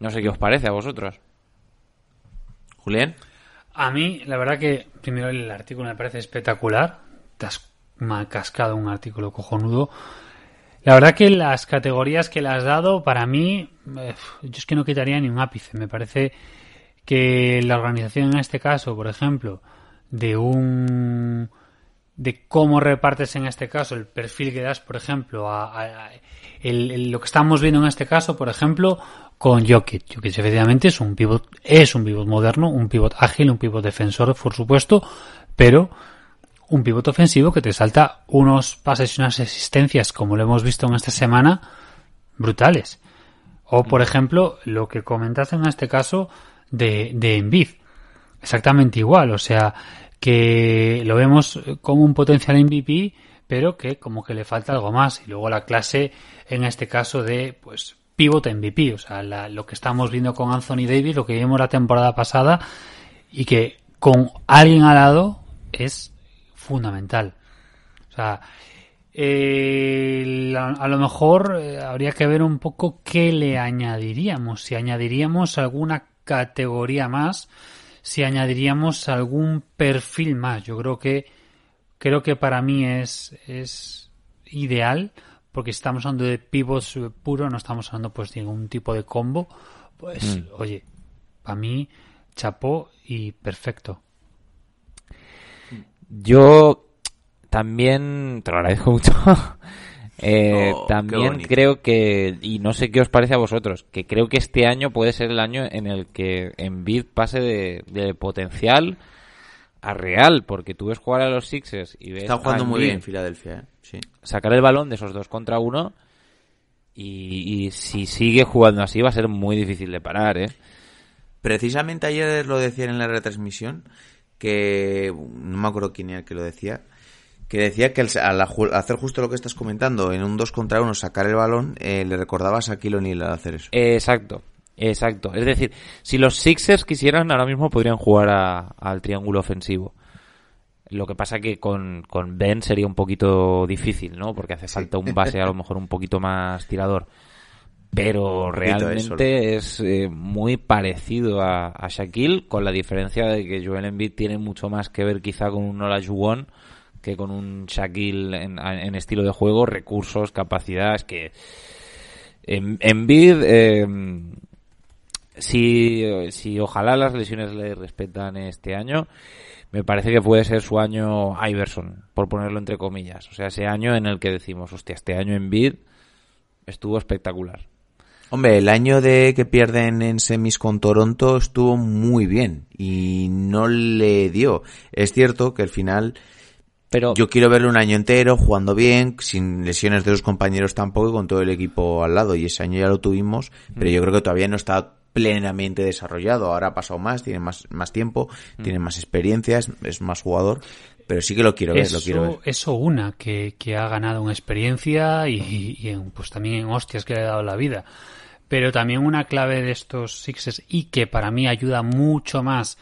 No sé qué os parece a vosotros. Julián. A mí, la verdad que primero el artículo me parece espectacular. Te has cascado un artículo cojonudo. La verdad que las categorías que le has dado, para mí, eh, yo es que no quitaría ni un ápice. Me parece que la organización en este caso, por ejemplo, de un de cómo repartes en este caso el perfil que das, por ejemplo, a, a- a- el- el- lo que estamos viendo en este caso, por ejemplo, con Jokic. Jokic efectivamente es un pivot, es un pivot moderno, un pivot ágil, un pivot defensor, por supuesto, pero un pivot ofensivo que te salta unos pases y unas asistencias, como lo hemos visto en esta semana, brutales. O, por ejemplo, lo que comentas en este caso de, de Embiid. Exactamente igual, o sea, que lo vemos como un potencial MVP, pero que como que le falta algo más. Y luego la clase, en este caso, de pues pivot MVP, o sea, la- lo que estamos viendo con Anthony Davis, lo que vimos la temporada pasada, y que con alguien al lado es fundamental. O sea, eh, a lo mejor eh, habría que ver un poco qué le añadiríamos. Si añadiríamos alguna categoría más, si añadiríamos algún perfil más. Yo creo que creo que para mí es es ideal, porque si estamos hablando de pivots puro, no estamos hablando pues de ningún tipo de combo, pues Mm. oye, para mí, chapó y perfecto. Yo también te lo agradezco mucho. Eh, Oh, también creo que, y no sé qué os parece a vosotros, que creo que este año puede ser el año en el que Embiid pase de, de potencial a real, porque tú ves jugar a los Sixers y ves Está jugando muy bien Filadelfia, ¿eh? Sí. sacar el balón de esos dos contra uno y, y si sigue jugando así va a ser muy difícil de parar, ¿eh? Precisamente ayer lo decían en la retransmisión, que no me acuerdo quién era el que lo decía, que decía que al, hacer justo lo que estás comentando, en un 2 contra 1 sacar el balón, eh, le recordabas a Shaquille O'Neal al hacer eso. Exacto, exacto. Es decir, si los Sixers quisieran, ahora mismo podrían jugar a- al triángulo ofensivo. Lo que pasa que con, con Ben sería un poquito difícil, ¿no? Porque hace falta un base a lo mejor un poquito más tirador. Pero realmente es eh, muy parecido a, a Shaquille, con la diferencia de que Joel Embiid tiene mucho más que ver quizá con un Nola Juwon que con un Shaquille en, en estilo de juego, recursos, capacidades que... En, Embiid, eh, si, si ojalá las lesiones le respetan este año, me parece que puede ser su año Iverson, por ponerlo entre comillas. O sea, ese año en el que decimos, hostia, este año en Bid estuvo espectacular. Hombre, el año de que pierden en semis con Toronto estuvo muy bien y no le dio. Es cierto que al final Pero yo quiero verlo un año entero jugando bien, sin lesiones de los compañeros tampoco y con todo el equipo al lado. Y ese año ya lo tuvimos, pero yo creo que todavía no está plenamente desarrollado. Ahora ha pasado más, tiene más, más tiempo, tiene más experiencia, es, más jugador. Pero sí que lo quiero ver, lo quiero ver. Eso, eso una, que, que ha ganado en experiencia y, pues también en hostias que le ha dado la vida. Pero también una clave de estos Sixes y que para mí ayuda mucho más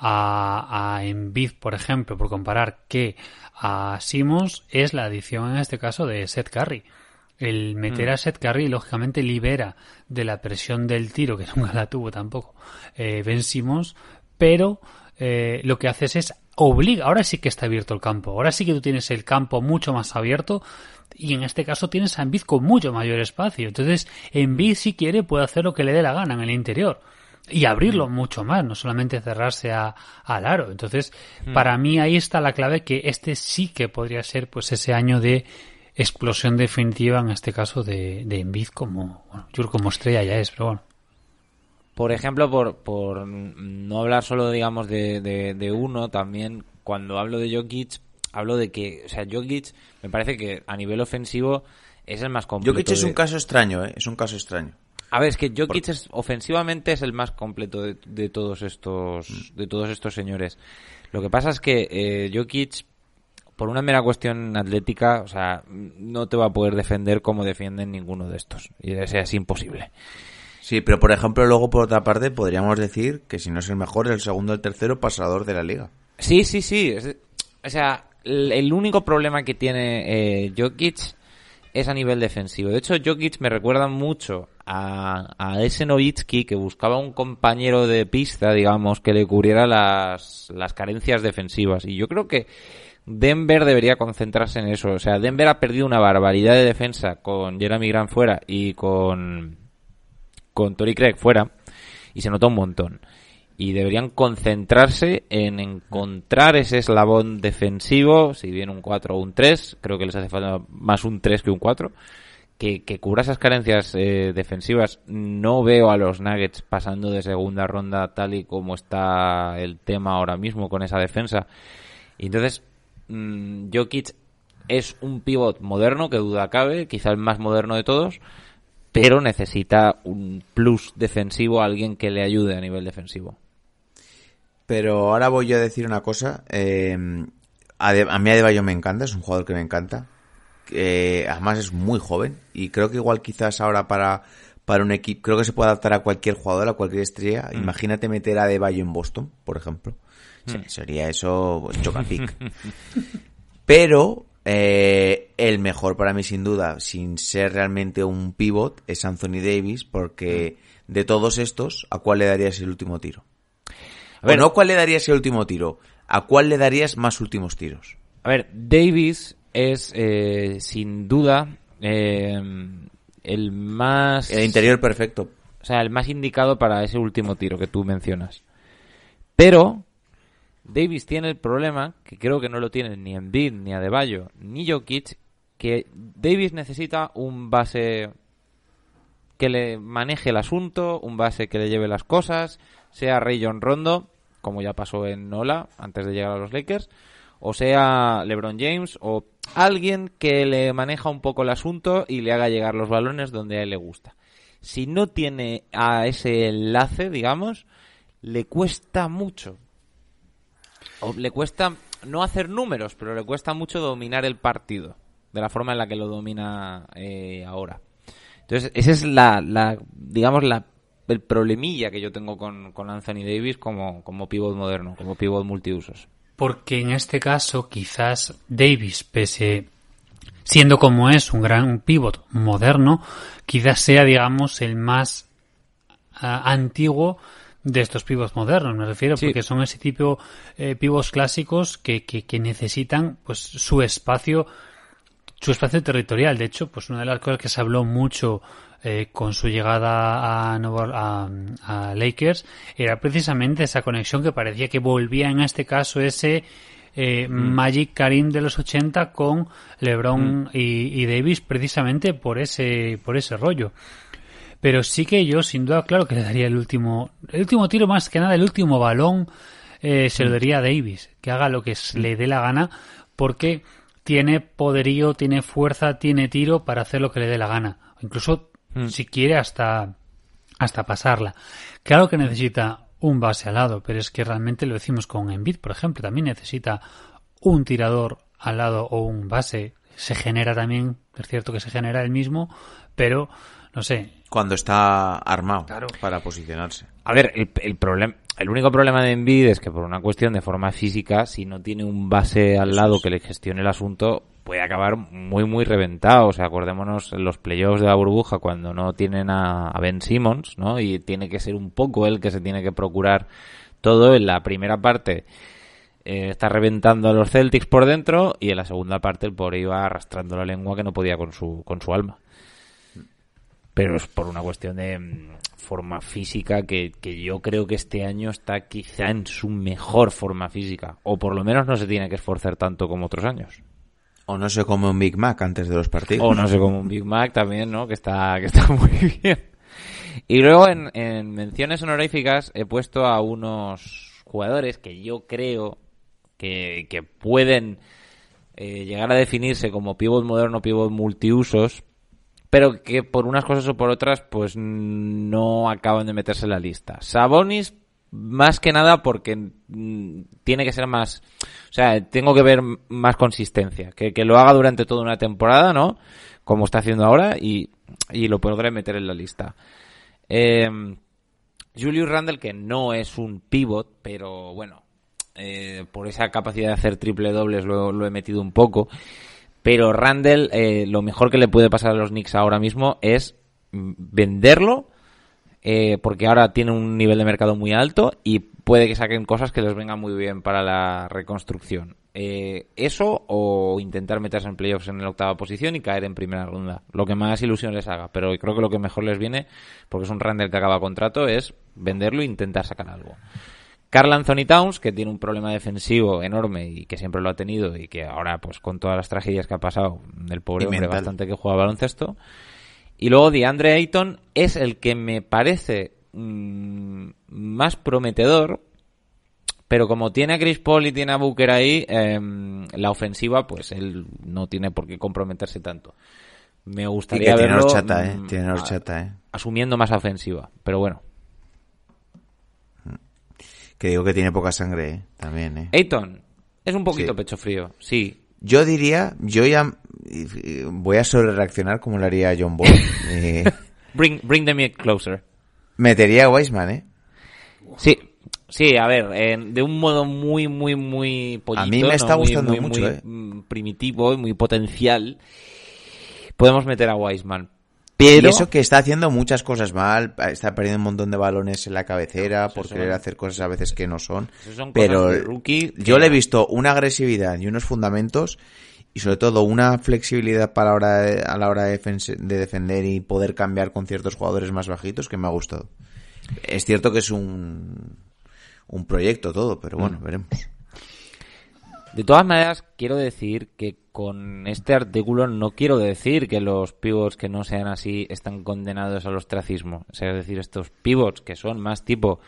a, a Embiid, por ejemplo, por comparar que a Simmons es la adición en este caso de Seth Curry. El meter a Seth Curry lógicamente libera de la presión del tiro, que nunca la tuvo tampoco, eh, Ben Simmons, pero eh, lo que haces es obliga, ahora sí que está abierto el campo, ahora sí que tú tienes el campo mucho más abierto y en este caso tienes a Embiid con mucho mayor espacio. Entonces, Embiid si quiere puede hacer lo que le dé la gana en el interior y abrirlo mucho más, no solamente cerrarse a, al aro. Entonces, para mí ahí está la clave que este sí que podría ser pues ese año de explosión definitiva en este caso de, de Embiid como, bueno, como estrella ya es, pero bueno. por ejemplo, por, por no hablar solo, digamos, de, de, de uno, también cuando hablo de Jokic, hablo de que, o sea, Jokic me parece que a nivel ofensivo es el más completo. Jokic es de- un caso extraño, ¿eh? Es un caso extraño. A ver, es que Jokic es, ofensivamente es el más completo de, de todos estos de todos estos señores. Lo que pasa es que eh, Jokic, por una mera cuestión atlética, o sea, no te va a poder defender como defienden ninguno de estos. Y es imposible. Sí, pero por ejemplo, luego por otra parte, podríamos decir que si no es el mejor, es el segundo o el tercero pasador de la liga. Sí, sí, sí. o sea, el, el único problema que tiene eh, Jokic es a nivel defensivo. De hecho, Jokic me recuerda mucho a, a ese Nowitzki que buscaba un compañero de pista, digamos, que le cubriera las, las carencias defensivas. Y yo creo que Denver debería concentrarse en eso. O sea, Denver ha perdido una barbaridad de defensa con Jeremy Grant fuera y con, con Tory Craig fuera. Y se nota un montón y deberían concentrarse en encontrar ese eslabón defensivo, si bien un 4 o un 3, creo que les hace falta más un 3 que un 4, que, que cubra esas carencias eh, defensivas. No veo a los Nuggets pasando de segunda ronda tal y como está el tema ahora mismo con esa defensa. Entonces, mm, Jokic es un pivot moderno, que duda cabe, quizá el más moderno de todos, pero necesita un plus defensivo, alguien que le ayude a nivel defensivo. Pero ahora voy a decir una cosa. eh, a, de- a mí Adebayo me encanta, es un jugador que me encanta. Eh, además es muy joven y creo que igual quizás ahora para, para un equipo, creo que se puede adaptar a cualquier jugador, a cualquier estrella. Imagínate meter a Adebayo en Boston, por ejemplo. Sí, sería eso pues, chocapic. Pero eh, el mejor para mí sin duda, sin ser realmente un pivot, es Anthony Davis porque de todos estos, ¿a cuál le darías el último tiro? A ver, o no cuál le darías el último tiro, ¿a cuál le darías más últimos tiros? a ver, Davis es eh, sin duda eh, el más... El interior perfecto. O sea, el más indicado para ese último tiro que tú mencionas. Pero Davis tiene el problema, que creo que no lo tienen ni Embiid, ni Adebayo, ni Jokic, que Davis necesita un base que le maneje el asunto, un base que le lleve las cosas, sea Ray John Rondo, como ya pasó en Nola antes de llegar a los Lakers, o sea LeBron James, o alguien que le maneja un poco el asunto y le haga llegar los balones donde a él le gusta. Si no tiene a ese enlace, digamos, le cuesta mucho. O le cuesta no hacer números, pero le cuesta mucho dominar el partido de la forma en la que lo domina eh, ahora. Entonces, ese es la, la digamos, la, el problemilla que yo tengo con, con Anthony Davis como, como pivot moderno, como pivot multiusos. Porque en este caso, quizás Davis, pese siendo como es un gran pivot moderno, quizás sea, digamos, el más ah, antiguo de estos pivots modernos, me refiero, Sí. porque son ese tipo eh, pivots clásicos que, que, que necesitan pues su espacio su espacio territorial. De hecho, pues una de las cosas que se habló mucho eh, con su llegada a, a, a Lakers era precisamente esa conexión que parecía que volvía en este caso ese eh, Magic Karim de los 80 con LeBron y, y Davis precisamente por ese por ese rollo. Pero sí que yo, sin duda, claro que le daría el último, el último tiro más que nada, el último balón, eh, se lo daría a Davis, que haga lo que le dé la gana, porque tiene poderío, tiene fuerza, tiene tiro para hacer lo que le dé la gana. O Incluso, si quiere, hasta, hasta pasarla. Claro que necesita un base al lado, pero es que realmente lo decimos con Embiid, por ejemplo, también necesita un tirador al lado o un base. Se genera también, es cierto que se genera el mismo, pero no sé, Cuando está armado Claro. para posicionarse. A ver, el, el problema, el único problema de Embiid es que por una cuestión de forma física, si no tiene un base al lado que le gestione el asunto, puede acabar muy, muy reventado. O sea, acordémonos en los playoffs de la burbuja cuando no tienen a, Ben Simmons, ¿no? Y tiene que ser un poco él que se tiene que procurar todo en la primera parte. eh, está reventando a los Celtics por dentro y en la segunda parte el pobre iba arrastrando la lengua que no podía con su, con su alma pero es por una cuestión de mm, forma física que, que yo creo que este año está quizá en su mejor forma física. O por lo menos no se tiene que esforzar tanto como otros años. O no se come un Big Mac antes de los partidos. O no sé, como un Big Mac también, ¿no? Que está, que está muy bien. Y luego en, en menciones honoríficas he puesto a unos jugadores que yo creo que, que pueden eh, llegar a definirse como pivot moderno, pivot multiusos, pero que por unas cosas o por otras pues no acaban de meterse en la lista. Sabonis más que nada porque mm, tiene que ser más, o sea, tengo que ver más consistencia, que, que lo haga durante toda una temporada, ¿no? Como está haciendo ahora y, y lo podré meter en la lista. Eh, Julius Randle, que no es un pivot, pero bueno, eh, por esa capacidad de hacer triple dobles lo, lo he metido un poco. Pero Randall, eh, lo mejor que le puede pasar a los Knicks ahora mismo es mm, venderlo, eh, porque ahora tiene un nivel de mercado muy alto y puede que saquen cosas que les vengan muy bien para la reconstrucción. Eh, eso o intentar meterse en playoffs en la octava posición y caer en primera ronda. Lo que más ilusión les haga. Pero creo que lo que mejor les viene, porque es un Randall que acaba contrato, es venderlo e intentar sacar algo. Carl Anthony Towns, que tiene un problema defensivo enorme y que siempre lo ha tenido y que ahora, pues con todas las tragedias que ha pasado, del pobre Y hombre mental. bastante que juega baloncesto. Y luego DeAndre Ayton es el que me parece mm, más prometedor, pero como tiene a Chris Paul y tiene a Booker ahí, em, la ofensiva, pues él no tiene por qué comprometerse tanto. Me Y gustaría que tiene verlo horchata, ¿eh? mm, Tiene horchata, ¿eh? asumiendo más ofensiva, pero bueno. Que digo que tiene poca sangre, ¿eh? También, ¿eh? Ayton es un poquito Sí. pecho frío, sí. Yo diría, yo ya y- y voy a sobre reaccionar como lo haría John Ball. Eh, Bring, bring them closer. metería a Weisman, ¿eh? Sí, sí, a ver, en- de un modo muy, muy, muy pollito, A mí me está Muy, gustando muy, mucho, muy, ¿eh? primitivo y muy potencial. Podemos meter a Wiseman. Y Pero eso que está haciendo muchas cosas mal, está perdiendo un montón de balones en la cabecera por querer son- hacer cosas a veces que no son. son Pero yo le he visto una agresividad y unos fundamentos y sobre todo una flexibilidad para la hora de- a la hora de, defender y poder cambiar con ciertos jugadores más bajitos que me ha gustado. Es cierto que es un, un proyecto todo, pero bueno, veremos. De todas maneras, quiero decir que con este artículo no quiero decir que los pivots que no sean así están condenados al ostracismo. O sea, es decir, estos pivots que son más tipo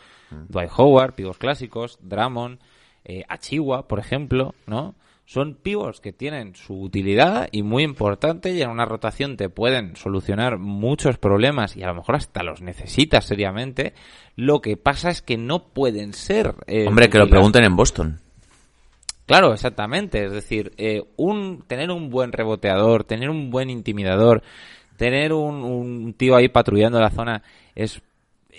Dwight Howard, pivots clásicos, Drummond, eh, Achiwa, por ejemplo, ¿no? Son pivots que tienen su utilidad y muy importante y en una rotación te pueden solucionar muchos problemas y a lo mejor hasta los necesitas seriamente. Lo que pasa es que no pueden ser... eh, Hombre, que lo pregunten en Boston. Claro, exactamente. Es decir, eh, un, tener un buen reboteador, tener un buen intimidador, tener un, un tío ahí patrullando la zona es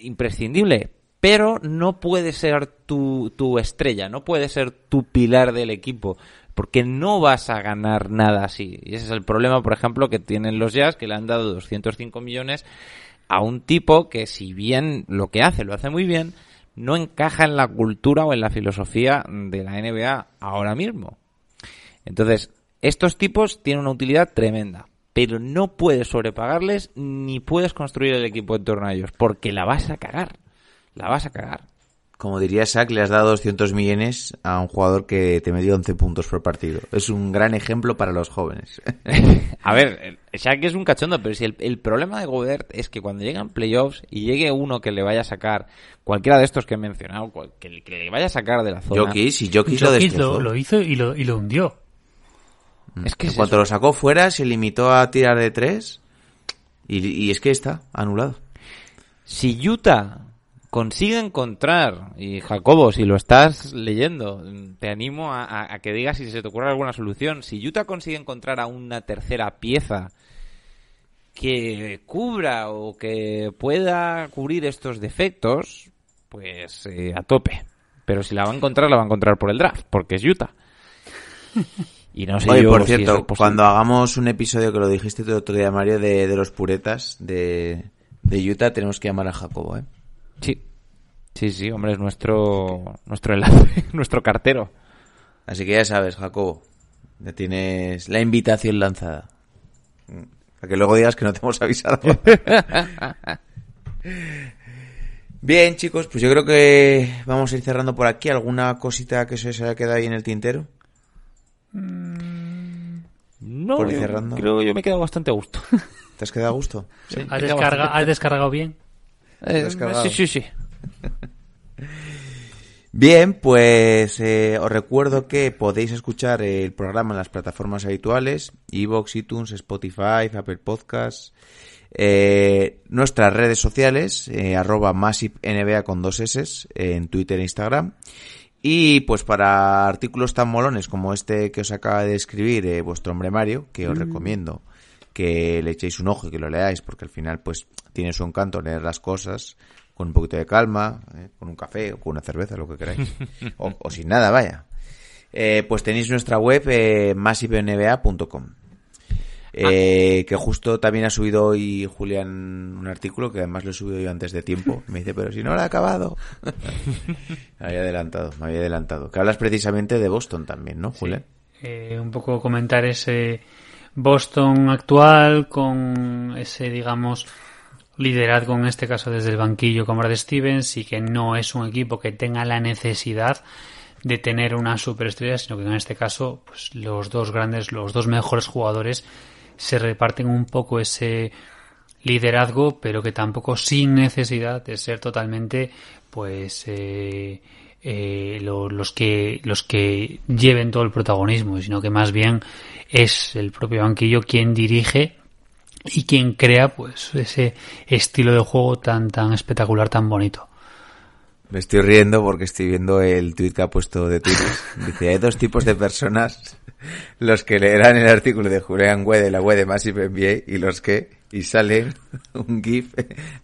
imprescindible. Pero no puede ser tu, tu estrella, no puede ser tu pilar del equipo, porque no vas a ganar nada así. Y ese es el problema, por ejemplo, que tienen los Jazz, que le han dado 205 millones a un tipo que si bien lo que hace lo hace muy bien, no encaja en la cultura o en la filosofía de la NBA ahora mismo. Entonces, estos tipos tienen una utilidad tremenda, pero no puedes sobrepagarles ni puedes construir el equipo en torno a ellos, porque la vas a cagar. La vas a cagar. Como diría Shaq, le has dado 200 millones a un jugador que te metió 11 puntos por partido. Es un gran ejemplo para los jóvenes. A ver, Shaq es un cachondo, pero si el, el problema de Gobert es que cuando llegan playoffs y llegue uno que le vaya a sacar, cualquiera de estos que he mencionado, cual- que, le- que le vaya a sacar de la zona. Jokic, si Jokic lo Jokic lo, lo hizo y lo, y lo hundió. Es que En es cuanto eso. lo sacó fuera, se limitó a tirar de tres. Y, y es que está anulado. Si Utah consigue encontrar, y Jacobo, si lo estás leyendo, te animo a, a- a que digas si se te ocurre alguna solución. Si Utah consigue encontrar a una tercera pieza que cubra o que pueda cubrir estos defectos, pues eh, a tope. Pero si la va a encontrar, la va a encontrar por el draft, porque es Utah. Y no sé Oye, yo por si cierto, cuando hagamos un episodio que lo dijiste el otro día, Mario, de, de los puretas de, de Utah, tenemos que llamar a Jacobo, ¿eh? Sí. Sí, sí, hombre, es nuestro, nuestro enlace, nuestro cartero. Así que ya sabes, Jacobo, ya tienes la invitación lanzada. Mm, Para que luego digas que no te hemos avisado. Bien, chicos, pues yo creo que vamos a ir cerrando por aquí. ¿Alguna cosita que se haya quedado ahí en el tintero? No, Por ir cerrando. creo que yo me he quedado bastante a gusto. ¿Te has quedado a gusto? ¿Has, me queda descarga- bastante- has descargado bien? Eh, sí, sí, sí. Bien, pues eh, os recuerdo que podéis escuchar el programa en las plataformas habituales, Evox, iTunes, Spotify, Apple Podcasts, eh, nuestras redes sociales, eh, arroba MassiveNBA con dos S, en Twitter e Instagram. Y pues para artículos tan molones como este que os acaba de escribir eh, vuestro hombre Mario, que os recomiendo que le echéis un ojo y que lo leáis, porque al final pues tiene su encanto leer las cosas con un poquito de calma, eh, con un café o con una cerveza, lo que queráis. o, o sin nada, vaya. Eh, pues tenéis nuestra web eh, massivenba.com. Eh, que justo también ha subido hoy Julián un artículo que además lo he subido yo antes de tiempo. Me dice, pero si no lo he acabado. me había adelantado, me había adelantado. Que hablas precisamente de Boston también, ¿no, Julián? Eh, un poco comentar ese Boston actual con ese, digamos, liderazgo en este caso desde el banquillo como Brad Stevens y que no es un equipo que tenga la necesidad de tener una superestrella, sino que en este caso pues los dos grandes, los dos mejores jugadores se reparten un poco ese liderazgo, pero que tampoco sin necesidad de ser totalmente pues eh, eh, lo- los que los que lleven todo el protagonismo, sino que más bien es el propio banquillo quien dirige y quien crea pues ese estilo de juego tan tan espectacular, tan bonito. Me estoy riendo porque estoy viendo el tweet que ha puesto de Twitter. Dice, hay dos tipos de personas, los que leerán el artículo de Julián Güe de la web de Massive NBA y los que, y sale un gif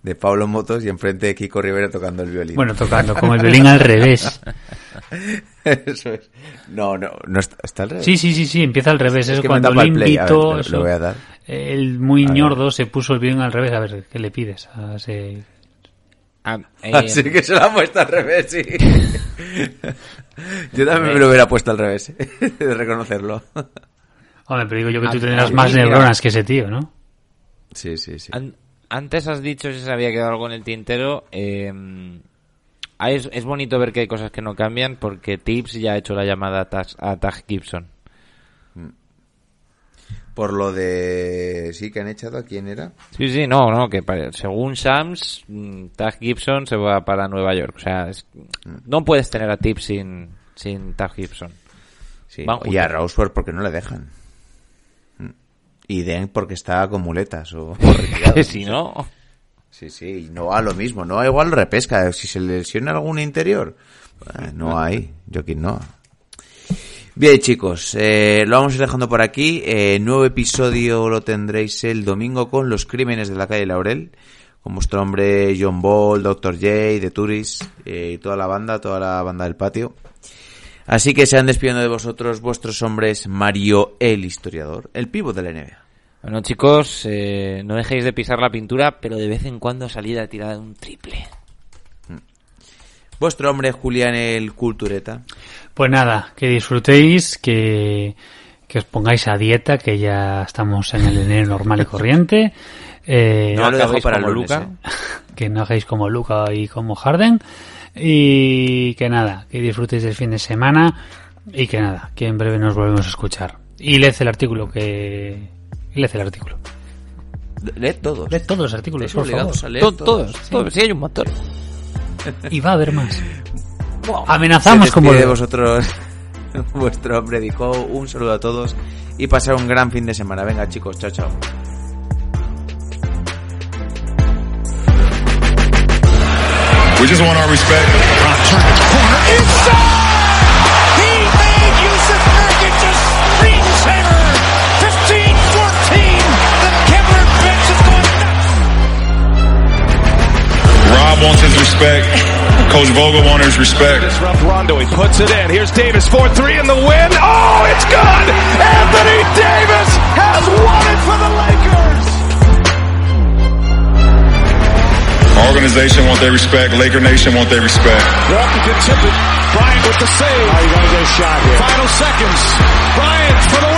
de Pablo Motos y enfrente de Kiko Rivera tocando el violín. Bueno, tocando como el violín al revés. Eso es. No, no, no está, está al revés. Sí, sí, sí, sí, empieza al revés. Es Es que me cuando le ver, invito, lo- voy a dar. el muy A ver. ñordo se puso el violín al revés. A ver, ¿qué le pides? A ese- Ah, eh, Así que se lo ha puesto al revés, sí. Yo también me lo hubiera puesto al revés, de reconocerlo. Hombre, pero digo yo que tú A- tendrás más neuronas que ese tío, ¿no? Sí, sí, sí. An- antes has dicho si se había quedado algo en el tintero. eh, ah, es, es bonito ver que hay cosas que no cambian porque Tips ya ha hecho la llamada a Taz- a Tag Gibson. Por lo de... Sí, que han echado a quién era. Sí, sí, no, no, que pare- según Shams, mm, Tag Gibson se va para Nueva York. O sea, es- no puedes tener a Tips sin, sin Tag Gibson. Sí. Y a. Rosworth porque no le dejan. Mm. Y Den porque está con muletas o, si no, Sí, sí, y no a lo mismo, no igual repesca, si se le lesiona algún interior, eh, no hay, Joaquín no. Bien chicos, eh, lo vamos a ir dejando por aquí, eh, nuevo episodio lo tendréis el domingo con los crímenes de la calle Laurel, con vuestro hombre John Ball, Dr. J, The Tourist, eh, y toda la banda, toda la banda del patio. Así que se han despidiendo de vosotros vuestros hombres Mario el historiador, el pivo de la NBA. Bueno, chicos, eh, no dejéis de pisar la pintura, pero de vez en cuando salid a tirar de un triple. Vuestro hombre Julián el cultureta. Pues nada, que disfrutéis, que, que os pongáis a dieta, que ya estamos en el enero normal y corriente. Eh, No lo dejo para lunes, Luca. ¿eh? que no hagáis como Luca y como Harden. Y que nada, que disfrutéis del fin de semana. Y que nada, que en breve nos volvemos a escuchar. Y leed el artículo que. y Leed el artículo. Leed todos. Leed todos los artículos, por favor. a leer todos. todos, todos, sí hay un montón. Y va a haber más. Amenazamos como. de vosotros vuestro hombre dijo un saludo a todos y pasar un gran fin de semana. Venga chicos, chao chao. We just want our respect. He made Yusuf Nurkic a screensaver. 15-14. The Kevlar bench is going nuts. Rob wants his respect. Coach Vogel wants his respect. Disrupt Rondo. He puts it in. Here's Davis 4-3 in the win. Oh, it's good. Anthony Davis has won it for the Lakers. Our organization want their respect. Laker Nation want their respect. Walker can tip it. Bryant with the save. Oh, you gotta get a shot here. Final seconds. Bryant for the win.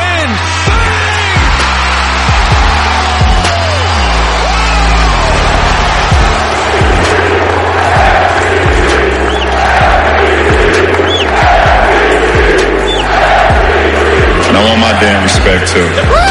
I want my damn respect too.